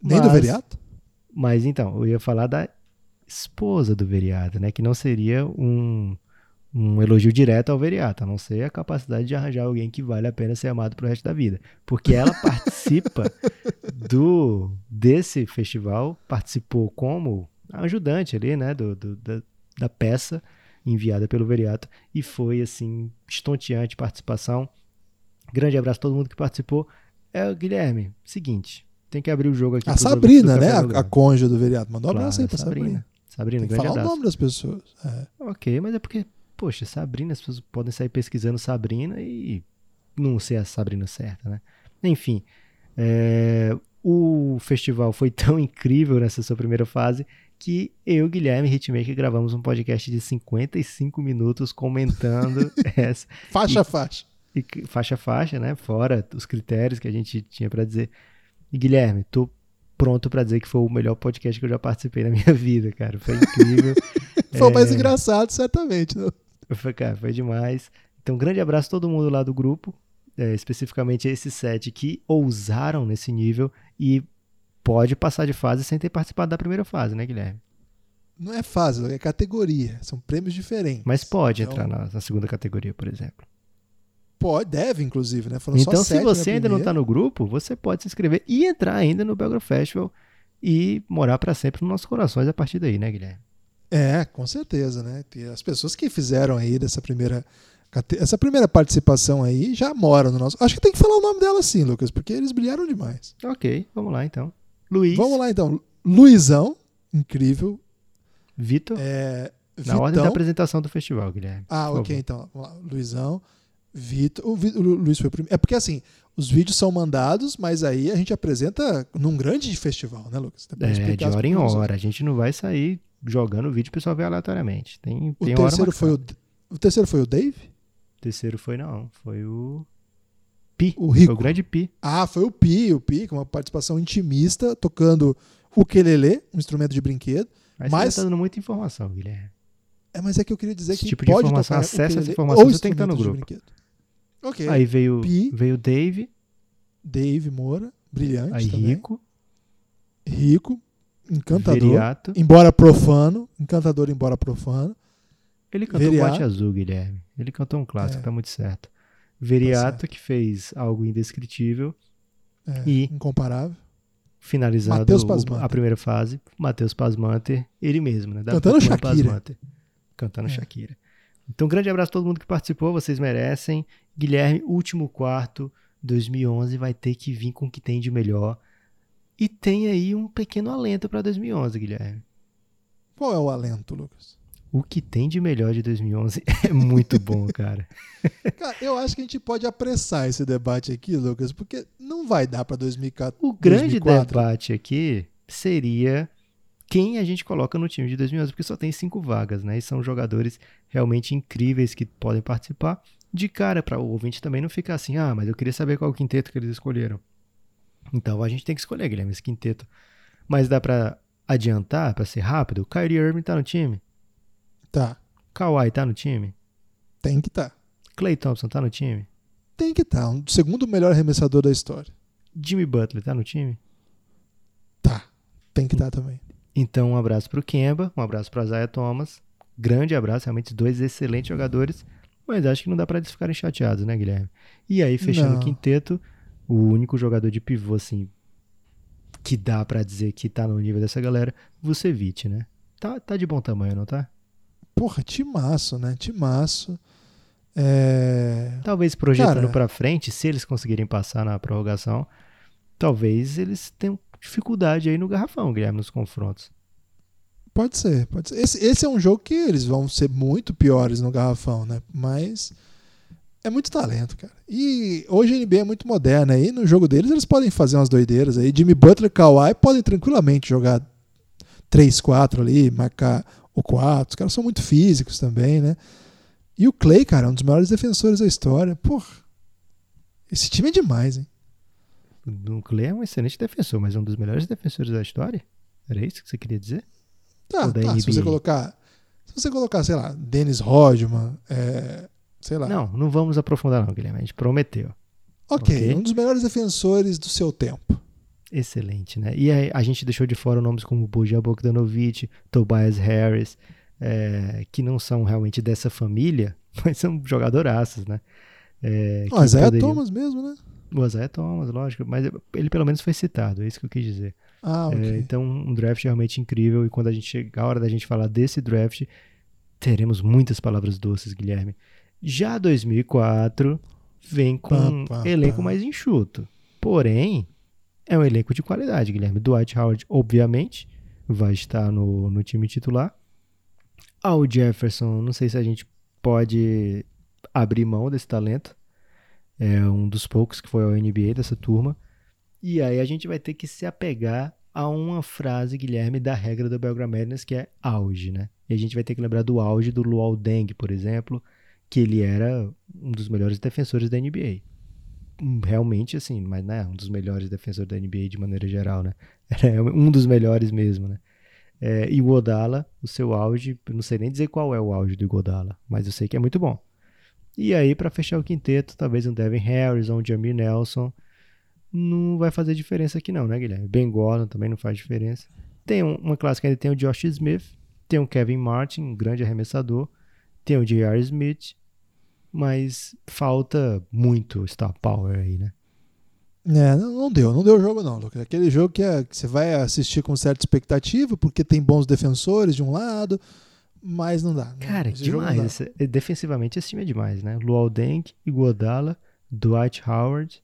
Speaker 2: Nem do
Speaker 3: Mas-
Speaker 2: Veriato?
Speaker 3: Mas então, eu ia falar da esposa do Veriato, né? Que não seria um, um elogio direto ao Veriato, a não ser a capacidade de arranjar alguém que vale a pena ser amado pro resto da vida. Porque ela [LAUGHS] participa do desse festival, participou como ajudante ali, né? Do, do- da, da peça enviada pelo Veriato e foi, assim, estonteante participação. Grande abraço a todo mundo que participou. É, Guilherme, seguinte, tem que abrir o jogo aqui.
Speaker 2: A Sabrina, né? A, a cônjuge do Veriato. Mandou um
Speaker 3: Claro,
Speaker 2: abraço aí pra Sabrina.
Speaker 3: Sabrina. Sabrina,
Speaker 2: Tem que falar o nome das pessoas. É.
Speaker 3: Ok, mas é porque, poxa, Sabrina, as pessoas podem sair pesquisando Sabrina e não ser a Sabrina certa, né? Enfim, é, o festival foi [LAUGHS] tão incrível nessa sua primeira fase que eu, Guilherme Hitmaker gravamos um podcast de 55 minutos comentando [LAUGHS] essa
Speaker 2: Faixa a faixa.
Speaker 3: e faixa a faixa, né? Fora os critérios que a gente tinha pra dizer. E Guilherme, tô pronto pra dizer que foi o melhor podcast que eu já participei na minha [LAUGHS] vida, cara. Foi incrível. [LAUGHS]
Speaker 2: Foi o mais
Speaker 3: É.
Speaker 2: engraçado, certamente. né?
Speaker 3: Foi, cara, foi demais. Então, um grande abraço a todo mundo lá do grupo, é, especificamente esses sete que ousaram nesse nível e pode passar de fase sem ter participado da primeira fase, né, Guilherme?
Speaker 2: Não é fase, é categoria. São prêmios diferentes.
Speaker 3: Mas pode
Speaker 2: Então,
Speaker 3: entrar na, na segunda categoria, por exemplo.
Speaker 2: Pode, deve, inclusive, né? Foram
Speaker 3: Então, se você ainda não
Speaker 2: primeira.
Speaker 3: está no grupo, você pode se inscrever e entrar ainda no Belgra Festival e morar para sempre nos nossos corações a partir daí, né, Guilherme?
Speaker 2: É, com certeza, né? As pessoas que fizeram aí dessa primeira essa primeira participação aí já moram no nosso. Acho que tem que falar o nome dela sim, Lucas, porque eles brilharam demais.
Speaker 3: Ok, vamos lá então. Luiz,
Speaker 2: Vamos lá então. Luizão, incrível.
Speaker 3: Vitor,
Speaker 2: É,
Speaker 3: na ordem da
Speaker 2: Vitão.
Speaker 3: apresentação do festival, Guilherme.
Speaker 2: Ah, ok, então. Vamos lá. Luizão, Vitor. O, o Lu- Luiz foi o primeiro. É porque assim, os vídeos são mandados, mas aí a gente apresenta num grande festival, né, Lucas?
Speaker 3: É, de hora em hora. A gente não vai sair jogando o vídeo e o pessoal vê aleatoriamente. Tem,
Speaker 2: O
Speaker 3: tem
Speaker 2: terceiro foi o, o terceiro foi o Dave?
Speaker 3: O terceiro foi não, foi o Pi.
Speaker 2: O Rico.
Speaker 3: Foi o grande Pi.
Speaker 2: Ah, foi o Pi, o Pi, com uma participação intimista, tocando o ukulele, um instrumento de brinquedo.
Speaker 3: Mas,
Speaker 2: Mas-
Speaker 3: você tá dando muita informação, Guilherme.
Speaker 2: É, mas é que eu queria dizer
Speaker 3: Esse
Speaker 2: que
Speaker 3: tipo de
Speaker 2: pode
Speaker 3: informação,
Speaker 2: tocar
Speaker 3: acessa essa informação,
Speaker 2: ou
Speaker 3: você tem que estar no
Speaker 2: instrumentos de
Speaker 3: grupo.
Speaker 2: Ok.
Speaker 3: Aí veio,
Speaker 2: Pi.
Speaker 3: veio o Dave,
Speaker 2: Dave Moura, brilhante
Speaker 3: aí
Speaker 2: também.
Speaker 3: Rico,
Speaker 2: Rico, encantador.
Speaker 3: Veriato.
Speaker 2: Embora profano, encantador embora profano.
Speaker 3: Ele cantou
Speaker 2: Veriato.
Speaker 3: Bote Azul, Guilherme. Ele cantou um clássico,
Speaker 2: É.
Speaker 3: tá muito certo. Veriato,
Speaker 2: certo.
Speaker 3: que fez algo indescritível.
Speaker 2: É,
Speaker 3: E-
Speaker 2: incomparável.
Speaker 3: Finalizado o- a primeira fase, Matheus Pasmanter, ele mesmo, né? Da
Speaker 2: Cantando Shakira.
Speaker 3: Pasmanter. Cantando
Speaker 2: É.
Speaker 3: Shakira. Então, grande abraço a todo mundo que participou, vocês merecem. Guilherme, último quarto, 2011, vai ter que vir com o que tem de melhor. E tem aí um pequeno alento para 2011, Guilherme.
Speaker 2: Qual é o alento, Lucas?
Speaker 3: O que tem de melhor de 2011 [LAUGHS] é muito bom, cara. [LAUGHS]
Speaker 2: Cara, eu acho que a gente pode apressar esse debate aqui, Lucas, porque não vai dar para 2014.
Speaker 3: O grande
Speaker 2: 2004.
Speaker 3: debate aqui seria quem a gente coloca no time de 2011, porque só tem cinco vagas, né? E são jogadores realmente incríveis que podem participar. De cara, para o ouvinte também não ficar assim, ah, mas eu queria saber qual o quinteto que eles escolheram. Então a gente tem que escolher, Guilherme, esse quinteto. Mas dá para adiantar, para ser rápido? O Kyrie Irving tá no time?
Speaker 2: Tá,
Speaker 3: Kawhi tá no time?
Speaker 2: tem que estar. Tá.
Speaker 3: Clay Thompson tá no time?
Speaker 2: Tem que estar. Tá. Um segundo melhor arremessador da história.
Speaker 3: Jimmy Butler tá no time?
Speaker 2: Tá, tem que estar tá também.
Speaker 3: Então, um abraço para o Kemba, um abraço para Isaiah Thomas. Grande abraço, realmente dois excelentes jogadores. Mas acho que não dá para eles ficarem chateados, né, Guilherme? E aí, fechando
Speaker 2: Não.
Speaker 3: o quinteto, o único jogador de pivô, assim, que dá para dizer que tá no nível dessa galera, Vucevic, né? Tá, tá de bom tamanho, não tá?
Speaker 2: Porra, timaço, né? Timaço. É...
Speaker 3: Talvez projetando
Speaker 2: Cara.
Speaker 3: para frente, se eles conseguirem passar na prorrogação, talvez eles tenham dificuldade aí no garrafão, Guilherme, nos confrontos.
Speaker 2: Pode ser, pode ser. Esse, esse é um jogo que eles vão ser muito piores no garrafão, né? Mas É muito talento, cara. E hoje a NBA é muito moderna. Aí no jogo deles eles podem fazer umas doideiras aí. Jimmy Butler Kawhi podem tranquilamente jogar 3-4 ali, marcar o 4. Os caras são muito físicos também, né? E o Clay, cara, é um dos maiores defensores da história. Porra, esse time é demais, hein?
Speaker 3: O Clay é um excelente defensor, mas é um dos melhores defensores da história? Era isso que você queria dizer?
Speaker 2: Tá, tá. Se você colocar, se você colocar, sei lá, Dennis Rodman, é, sei lá.
Speaker 3: Não, não vamos aprofundar não, Guilherme. A gente prometeu.
Speaker 2: ok,
Speaker 3: ok.
Speaker 2: um dos melhores defensores do seu tempo.
Speaker 3: Excelente, né? E aí, a gente deixou de fora nomes como Bojan Bogdanovic, Tobias Harris, é, que não são realmente dessa família, [LAUGHS] mas são jogadoraços, né? É,
Speaker 2: Ó, Isaiah
Speaker 3: poderiam-
Speaker 2: Thomas mesmo, né?
Speaker 3: O Isaiah Thomas, lógico, mas ele pelo menos foi citado, é isso que eu quis dizer.
Speaker 2: Ah, ok.
Speaker 3: É, então, um draft realmente incrível. E quando a gente chegar a hora da gente falar desse draft, teremos muitas palavras doces, Guilherme. Já 2004 vem com
Speaker 2: Pá,
Speaker 3: um
Speaker 2: pá,
Speaker 3: elenco
Speaker 2: pá.
Speaker 3: mais enxuto. Porém, é um elenco de qualidade, Guilherme. Dwight Howard, obviamente, vai estar no, no time titular. Al Jefferson, não sei se a gente pode abrir mão desse talento. É um dos poucos que foi ao NBA dessa turma. E aí a gente vai ter que se apegar a uma frase, Guilherme, da regra do Belgram Madness, que é auge, né? E a gente vai ter que lembrar do auge do Luol Deng, por exemplo, que ele era um dos melhores defensores da NBA. Hum, Realmente, assim, mas não é um dos melhores defensores da NBA de maneira geral, né? [LAUGHS] Era um dos melhores mesmo, né? É, e o Godala, o seu auge, não sei nem dizer qual é o auge do Godala, mas eu sei que é muito bom. E aí, para fechar o quinteto, talvez um Devin Harris ou um Jamir Nelson. Não vai fazer diferença aqui não, né, Guilherme? Ben Gordon também não faz diferença. Tem um- uma classe que ainda tem o Josh Smith, tem o Kevin Martin, um grande arremessador, tem o J.R. Smith, mas falta muito star power aí, né?
Speaker 2: É, não, deu, não deu o jogo não, Lucas. Aquele jogo que, é- que você vai assistir com certa expectativa, porque tem bons defensores de um lado, mas não dá. né?
Speaker 3: Cara,
Speaker 2: Esse
Speaker 3: demais.
Speaker 2: dá.
Speaker 3: Esse- defensivamente esse time é demais, né? Luol Deng, Iguodala, Dwight Howard.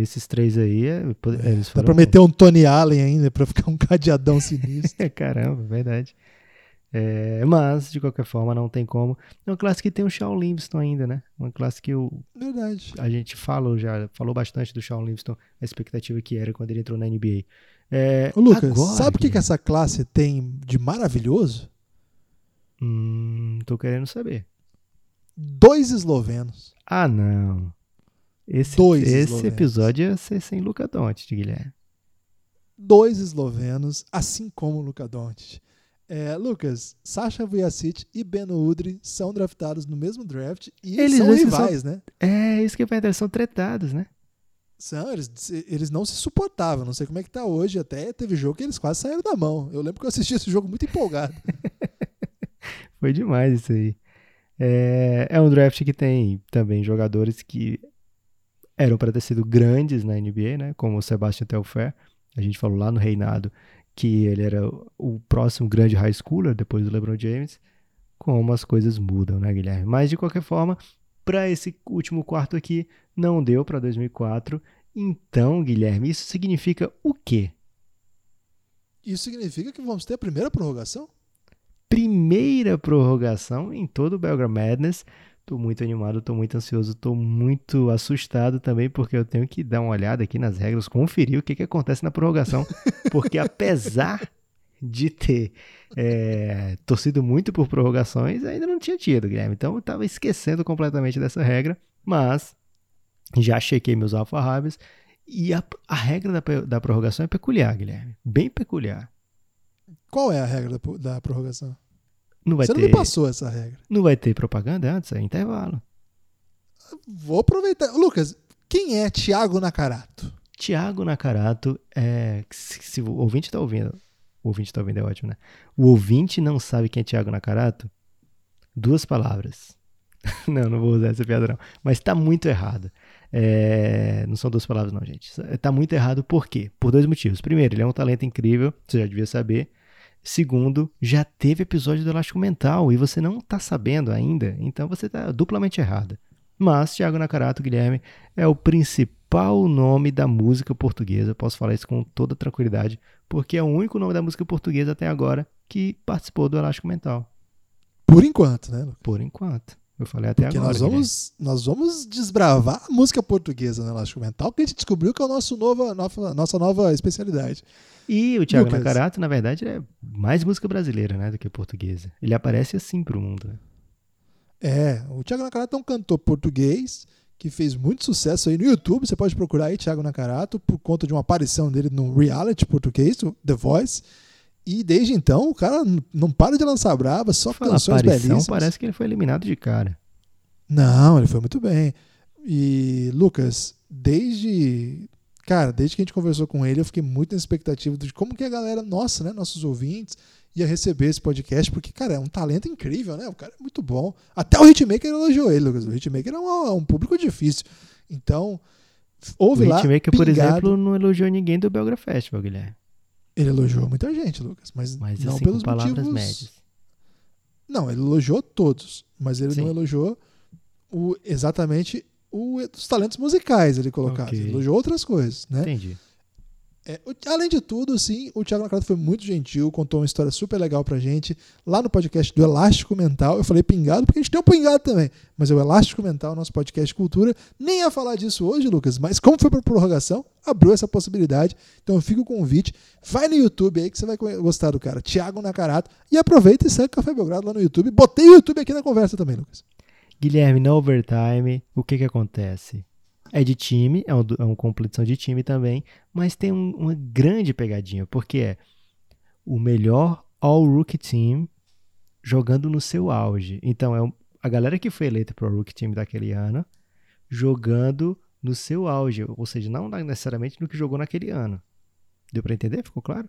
Speaker 3: Esses três aí, é- eles
Speaker 2: Dá
Speaker 3: foram...
Speaker 2: pra meter um Tony Allen ainda pra ficar um cadeadão [LAUGHS] sinistro.
Speaker 3: É, caramba, verdade. É, mas, de qualquer forma, não tem como. É uma classe que tem o Shawn Livingston ainda, né? Uma classe que o,
Speaker 2: Verdade.
Speaker 3: a gente falou já, falou bastante do Shawn Livingston, a expectativa que era quando ele entrou na NBA. É,
Speaker 2: Ô, Lucas,
Speaker 3: agora,
Speaker 2: sabe o que, que essa classe tem de maravilhoso?
Speaker 3: Hum, tô querendo saber.
Speaker 2: Dois eslovenos.
Speaker 3: Ah, não. Esse,
Speaker 2: Dois
Speaker 3: esse
Speaker 2: eslovenos.
Speaker 3: episódio ia ser sem Luca Doncic, Guilherme.
Speaker 2: Dois eslovenos, assim como o Luka Doncic. É, Lucas, Sasha Vujacic e Beno Udri são draftados no mesmo draft e
Speaker 3: Eles
Speaker 2: são rivais, né?
Speaker 3: É, isso que perguntar, eles são tretados, né?
Speaker 2: São, eles, eles não se suportavam. Não sei como é que tá hoje. Até teve jogo que eles quase saíram da mão. Eu lembro que eu assisti esse jogo muito empolgado. [LAUGHS]
Speaker 3: Foi demais isso aí. É, é um draft que tem também jogadores que eram para ter sido grandes na NBA, né? Como o Sebastian Telfair. A gente falou lá no Reinado que ele era o próximo grande high schooler depois do LeBron James. Como as coisas mudam, né, Guilherme? Mas de qualquer forma, para esse último quarto aqui, não deu para 2004. Então, Guilherme, isso significa o quê?
Speaker 2: Isso significa que vamos ter a primeira prorrogação?
Speaker 3: primeira prorrogação em todo o Belgram Madness. Tô muito animado, tô muito ansioso, tô muito assustado também, porque eu tenho que dar uma olhada aqui nas regras, conferir o que, que acontece na prorrogação. Porque apesar de ter é, torcido muito por prorrogações, ainda não tinha tido, Guilherme. Então eu tava esquecendo completamente dessa regra, mas já chequei meus alfarrábios e a, a regra da, da prorrogação é peculiar, Guilherme. Bem peculiar.
Speaker 2: Qual é a regra da, da prorrogação?
Speaker 3: Não vai
Speaker 2: Você
Speaker 3: ter.
Speaker 2: não me passou essa regra.
Speaker 3: Não vai ter propaganda antes, é intervalo.
Speaker 2: Vou aproveitar. Lucas, quem é Thiago Nakarato?
Speaker 3: Tiago Nakarato, é, se, se o ouvinte está ouvindo, o ouvinte está ouvindo é ótimo, né? O ouvinte não sabe quem é Tiago Nakarato? Duas palavras. [LAUGHS] não, não vou usar essa piada não. Mas está muito errado. É, não são duas palavras não, gente. Está muito errado por quê? Por dois motivos. Primeiro, ele é um talento incrível, você já devia saber. Segundo, já teve episódio do Elástico Mental e você não está sabendo ainda, então você está duplamente errado. Mas Tiago Nakarato, Guilherme, é o principal nome da música portuguesa. Posso falar isso com toda tranquilidade, porque é o único nome da música portuguesa até agora que participou do Elástico Mental.
Speaker 2: Por enquanto, né, Lucas?
Speaker 3: Por enquanto. Eu falei até
Speaker 2: Porque
Speaker 3: agora.
Speaker 2: nós vamos, nós vamos desbravar a música portuguesa no Elástico Mental, que a gente descobriu que é a nosso nova, nova, nossa nova especialidade.
Speaker 3: E o Thiago
Speaker 2: Lucas.
Speaker 3: Nakarato, na verdade, é mais música brasileira, né, do que portuguesa. Ele aparece assim pro mundo. né?
Speaker 2: É, o Thiago Nakarato é um cantor português que fez muito sucesso aí no YouTube. Você pode procurar aí Thiago Nakarato por conta de uma aparição dele no reality português, The Voice. E desde então o cara não para de lançar brava, só
Speaker 3: Fala
Speaker 2: canções
Speaker 3: aparição,
Speaker 2: belíssimas.
Speaker 3: parece que ele foi eliminado de cara.
Speaker 2: Não, ele foi muito bem. E, Lucas, desde. Cara, desde que a gente conversou com ele, eu fiquei muito na expectativa de como que a galera, nossa, né, nossos ouvintes, ia receber esse podcast, porque, cara, é um talento incrível, né? O cara é muito bom. Até o Hitmaker elogiou ele, Lucas. O Hitmaker é um, é um público difícil. Então, ouve
Speaker 3: o
Speaker 2: lá.
Speaker 3: Hitmaker, por exemplo, não elogiou ninguém do Belgra Festival, Guilherme.
Speaker 2: Ele elogiou muita gente, Lucas, mas,
Speaker 3: Mas
Speaker 2: não
Speaker 3: assim,
Speaker 2: pelos
Speaker 3: palavras
Speaker 2: motivos.
Speaker 3: médias.
Speaker 2: Não, ele elogiou todos, mas ele
Speaker 3: Sim.
Speaker 2: não elogiou o, exatamente o, os talentos musicais ele colocados.
Speaker 3: Ok.
Speaker 2: Ele elogiou outras coisas, né?
Speaker 3: Entendi.
Speaker 2: É, o- além de tudo, sim, o Thiago Nakarato foi muito gentil, contou uma história super legal pra gente lá no podcast do Elástico Mental. Eu falei pingado porque a gente tem um pingado também, mas é o Elástico Mental, nosso podcast de cultura. Nem ia falar disso hoje, Lucas, mas como foi por prorrogação, abriu essa possibilidade. Então fica o convite. Vai no YouTube aí que você vai gostar do cara, Thiago Nakarato. E aproveita e segue o Café Belgrado lá no YouTube. Botei o YouTube aqui na conversa também, Lucas.
Speaker 3: Guilherme, no overtime, o que que acontece? É de time, é, um, é uma competição de time também, mas tem um- uma grande pegadinha, porque é o melhor All-Rookie Team jogando no seu auge. Então, é um- a galera que foi eleita para o Rookie Team daquele ano jogando no seu auge, ou seja, não necessariamente no que jogou naquele ano. Deu para entender? Ficou claro?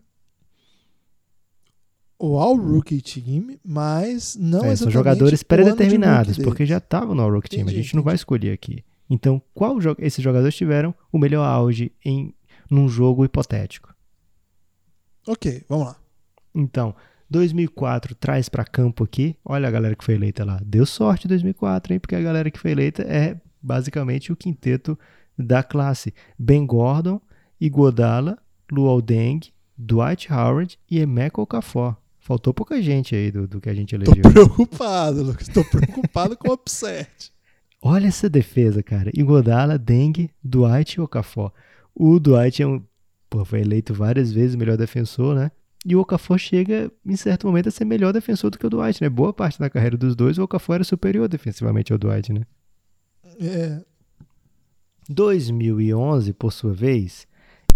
Speaker 2: O All Rookie Team, mas não
Speaker 3: É, são jogadores
Speaker 2: de
Speaker 3: pré-determinados, porque já estavam no All-Rookie Team. A
Speaker 2: Entendi,
Speaker 3: gente não vai escolher aqui. Então, qual jo esses jogadores tiveram o melhor auge em num jogo hipotético?
Speaker 2: Ok, vamos lá.
Speaker 3: Então, 2004 traz para campo aqui. Olha a galera que foi eleita lá. Deu sorte 2004, hein? Porque a galera que foi eleita é basicamente o quinteto da classe. Ben Gordon, Iguodala, Luol Deng, Dwight Howard e Emeka Okafor. Faltou pouca gente aí do, do que a gente
Speaker 2: Tô
Speaker 3: elegeu.
Speaker 2: preocupado, Lucas. Tô preocupado com o upset.
Speaker 3: Olha essa defesa, cara. Iguodala, Deng, Dwight e Okafor. O Dwight é um, pô, foi eleito várias vezes o melhor defensor, né? E o Okafor chega, em certo momento, a ser melhor defensor do que o Dwight, né? Boa parte da carreira dos dois, o Okafor era superior defensivamente ao Dwight, né?
Speaker 2: É,
Speaker 3: 2011, por sua vez,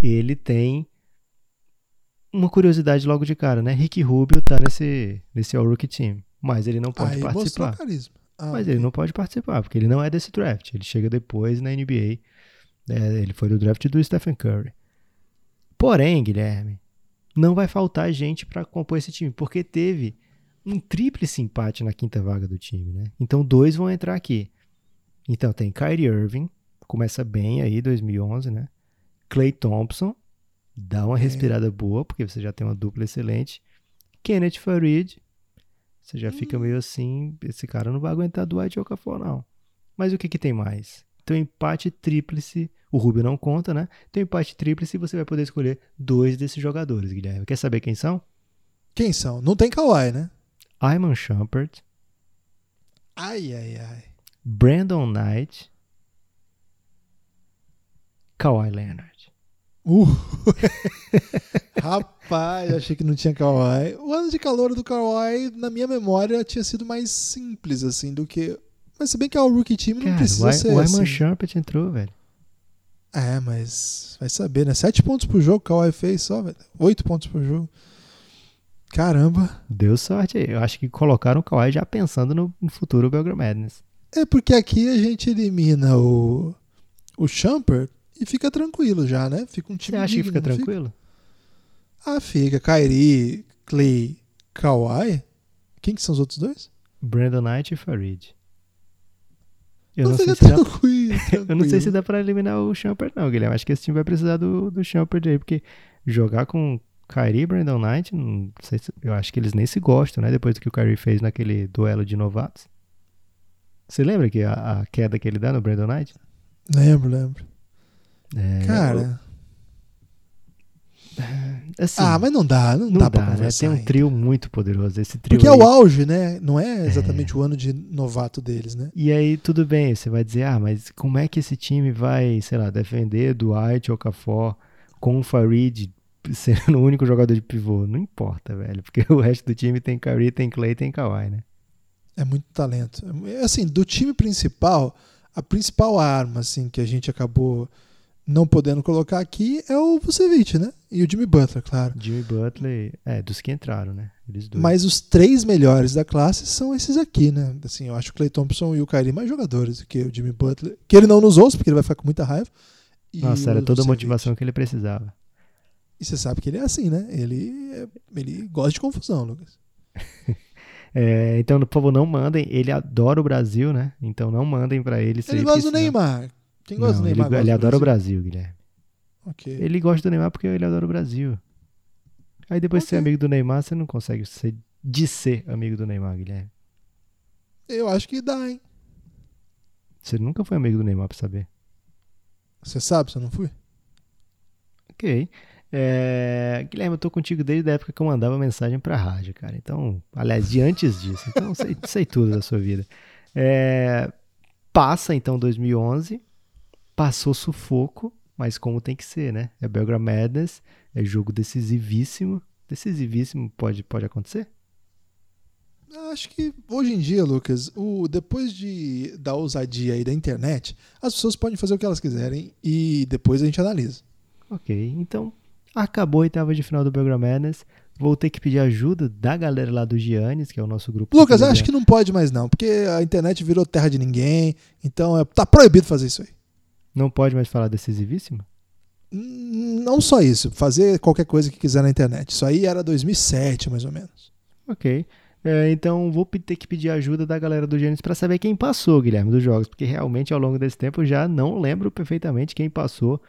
Speaker 3: ele tem uma curiosidade logo de cara, né? Rick Rubio tá nesse, nesse All-Rookie Team, mas ele não pode
Speaker 2: aí
Speaker 3: participar.
Speaker 2: Ah,
Speaker 3: Mas ele não pode participar, porque ele não é desse draft. Ele chega depois na NBA. É, ele foi do draft do Stephen Curry. Porém, Guilherme, não vai faltar gente para compor esse time, porque teve um tríplice empate na quinta vaga do time, né? Então dois vão entrar aqui. Então tem Kyrie Irving, começa bem aí 2011, né? Clay Thompson, dá uma
Speaker 2: É.
Speaker 3: respirada boa, porque você já tem uma dupla excelente. Kenneth Farid, você já fica meio assim, esse cara não vai aguentar Dwight Okafor, não. Mas o que que tem mais? Tem um empate tríplice, o Rubio não conta, né? Tem um empate tríplice e você vai poder escolher dois desses jogadores, Guilherme. Quer saber quem são?
Speaker 2: Quem são? Não tem Kawhi, né?
Speaker 3: Iman Shumpert,
Speaker 2: Ai, ai, ai.
Speaker 3: Brandon Knight, Kawhi Leonard.
Speaker 2: Uh. [LAUGHS] Rapaz, achei que não tinha Kawhi. O ano de calor do Kawhi, na minha memória, tinha sido mais simples, assim, do que. Mas se bem que é o rookie team, não
Speaker 3: Cara,
Speaker 2: precisa
Speaker 3: o, I-
Speaker 2: ser
Speaker 3: o Iman
Speaker 2: assim.
Speaker 3: Shumpert entrou, velho.
Speaker 2: É, mas vai saber, né? Sete pontos por jogo, o Kawhi fez só, velho. Oito pontos por jogo. Caramba.
Speaker 3: Deu sorte aí. Eu acho que colocaram o Kawhi já pensando no, no futuro Belgram Madness.
Speaker 2: É porque aqui a gente elimina o, o Shumpert e fica tranquilo já, né? Fica um
Speaker 3: Você
Speaker 2: time
Speaker 3: acha que fica
Speaker 2: não
Speaker 3: tranquilo?
Speaker 2: Ah, fica. Kyrie, Clay, Kawhi. Quem que são os outros dois?
Speaker 3: Brandon Knight e Farid. Eu não,
Speaker 2: fica
Speaker 3: sei se dá, [LAUGHS]
Speaker 2: tranquilo,
Speaker 3: eu não sei se
Speaker 2: tranquilo.
Speaker 3: dá pra eliminar o Shumpert, não, Guilherme. Acho que esse time vai precisar do, do Shumpert aí, porque jogar com Kyrie e Brandon Knight, não sei se- eu acho que eles nem se gostam, né? Depois do que o Kyrie fez naquele duelo de novatos. Você lembra que a, a queda que ele dá no Brandon Knight?
Speaker 2: Lembro, lembro.
Speaker 3: É,
Speaker 2: Cara,
Speaker 3: assim,
Speaker 2: ah, mas não dá, não,
Speaker 3: não
Speaker 2: dá,
Speaker 3: dá,
Speaker 2: pra
Speaker 3: né?
Speaker 2: conversar.
Speaker 3: Tem um
Speaker 2: ainda.
Speaker 3: trio muito poderoso. Esse trio
Speaker 2: Porque é
Speaker 3: aí-
Speaker 2: o auge, né? Não é exatamente o ano de novato deles, né?
Speaker 3: E aí, tudo bem, você vai dizer, ah, mas como é que esse time vai, sei lá, defender Dwight ou Okafor com o Farid [LAUGHS] sendo o único jogador de pivô? Não importa, velho, porque o resto do time tem Curry, tem Clay, tem Kawhi, né?
Speaker 2: É muito talento. É, Assim, do time principal, a principal arma assim que a gente acabou não podendo colocar aqui é o Vucevic, né? E o Jimmy Butler, claro.
Speaker 3: Jimmy Butler, é, dos que entraram, né? Eles dois.
Speaker 2: Mas os três melhores da classe são esses aqui, né? Assim, eu acho o Clay Thompson e o Kyrie mais jogadores do que o Jimmy Butler, que ele não nos ouça, porque ele vai ficar com muita raiva. E
Speaker 3: Nossa, era toda a motivação que ele precisava.
Speaker 2: E você sabe que ele é assim, né? Ele, é- ele gosta de confusão, Lucas. [LAUGHS]
Speaker 3: É, então, por favor, não mandem. Ele adora o Brasil, né? Então não mandem pra ele.
Speaker 2: Ele gosta do Neymar. Quem gosta
Speaker 3: Não,
Speaker 2: do
Speaker 3: ele,
Speaker 2: Neymar?
Speaker 3: ele
Speaker 2: do
Speaker 3: adora o
Speaker 2: Brasil.
Speaker 3: Guilherme. Ele gosta do Neymar porque ele adora o Brasil. Aí depois de ser amigo do Neymar, você não consegue ser, de ser amigo do Neymar, Guilherme.
Speaker 2: Eu acho que dá, hein?
Speaker 3: Você nunca foi amigo do Neymar pra saber.
Speaker 2: Você sabe se eu não fui?
Speaker 3: Ok. É, Guilherme, eu tô contigo desde a época que eu mandava mensagem pra rádio, cara. Então, aliás, de antes disso. Então, sei, sei tudo da sua vida. É, passa, então, 2011. Passou sufoco, mas como tem que ser, né? É Belgram Madness, é jogo decisivíssimo. Decisivíssimo pode, pode acontecer?
Speaker 2: Acho que hoje em dia, Lucas, o, depois de, da ousadia aí da internet, as pessoas podem fazer o que elas quiserem e depois a gente analisa.
Speaker 3: Ok, então acabou a oitava de final do Belgram Madness. Vou ter que pedir ajuda da galera lá do Giannis, que é o nosso grupo.
Speaker 2: Lucas, acho que não pode mais não, porque a internet virou terra de ninguém, então é, tá proibido fazer isso aí.
Speaker 3: Não pode mais falar decisivíssimo?
Speaker 2: Hum, Não só isso, fazer qualquer coisa que quiser na internet. Isso aí era 2007, mais ou menos.
Speaker 3: Ok. É, então vou ter que pedir ajuda da galera do Gênesis para saber quem passou, Guilherme, dos jogos, porque realmente ao longo desse tempo eu já não lembro perfeitamente quem passou,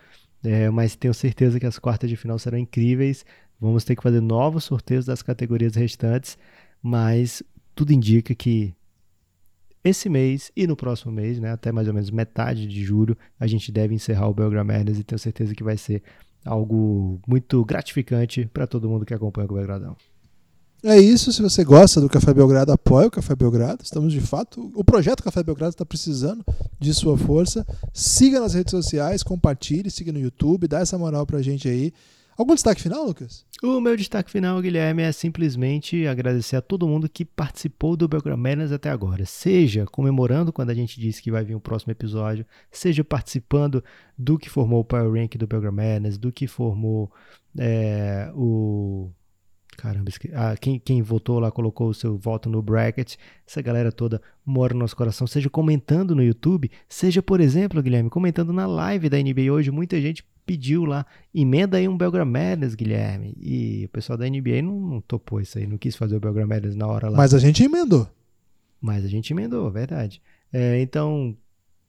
Speaker 3: é, mas tenho certeza que as quartas de final serão incríveis. Vamos ter que fazer novos sorteios das categorias restantes, mas tudo indica que esse mês e no próximo mês, né, até mais ou menos metade de julho, a gente deve encerrar o Belgram Madness e tenho certeza que vai ser algo muito gratificante para todo mundo que acompanha o Belgradão.
Speaker 2: É isso, se você gosta do Café Belgrado, apoie o Café Belgrado. Estamos de fato. O projeto Café Belgrado está precisando de sua força. Siga nas redes sociais, compartilhe, siga no YouTube, dá essa moral pra gente aí. Algum destaque final, Lucas?
Speaker 3: O meu destaque final, Guilherme, é simplesmente agradecer a todo mundo que participou do Belgram Madness até agora. Seja comemorando quando a gente disse que vai vir o próximo episódio, seja participando do que formou o Power Rank do Belgram Madness, do que formou é, o... Caramba, ah, quem, quem votou lá, colocou o seu voto no bracket. Essa galera toda mora no nosso coração. Seja comentando no YouTube, seja, por exemplo, Guilherme, comentando na live da NBA hoje. Muita gente pediu lá, emenda aí um Belgram Madness, Guilherme. E o pessoal da NBA não, não topou isso aí, não quis fazer o Belgram Madness na hora lá.
Speaker 2: Mas a gente emendou.
Speaker 3: Mas a gente emendou, verdade. É, então,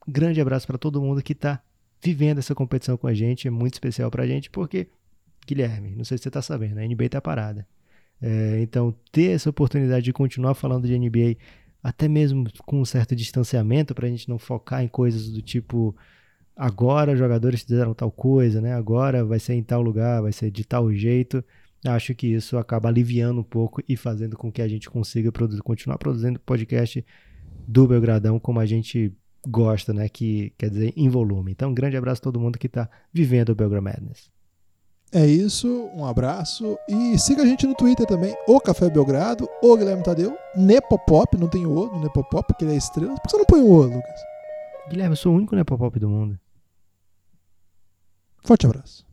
Speaker 3: grande abraço para todo mundo que está vivendo essa competição com a gente. É muito especial para a gente, porque, Guilherme, não sei se você está sabendo, a NBA está parada. É, então, ter essa oportunidade de continuar falando de NBA, até mesmo com um certo distanciamento, para a gente não focar em coisas do tipo agora os jogadores fizeram tal coisa, né? Agora vai ser em tal lugar, vai ser de tal jeito. Acho que isso acaba aliviando um pouco e fazendo com que a gente consiga produzir, continuar produzindo podcast do Belgradão como a gente gosta, né? Que quer dizer em volume. Então, um grande abraço a todo mundo que está vivendo o Belgram Madness.
Speaker 2: É isso, um abraço e siga a gente no Twitter também, o Café Belgrado, o Guilherme Tadeu, Nepopop, não tem o O no Nepopop, porque ele é estrela. Por que você não põe o O, Lucas?
Speaker 3: Guilherme, eu sou o único Nepopop do mundo.
Speaker 2: Forte abraço.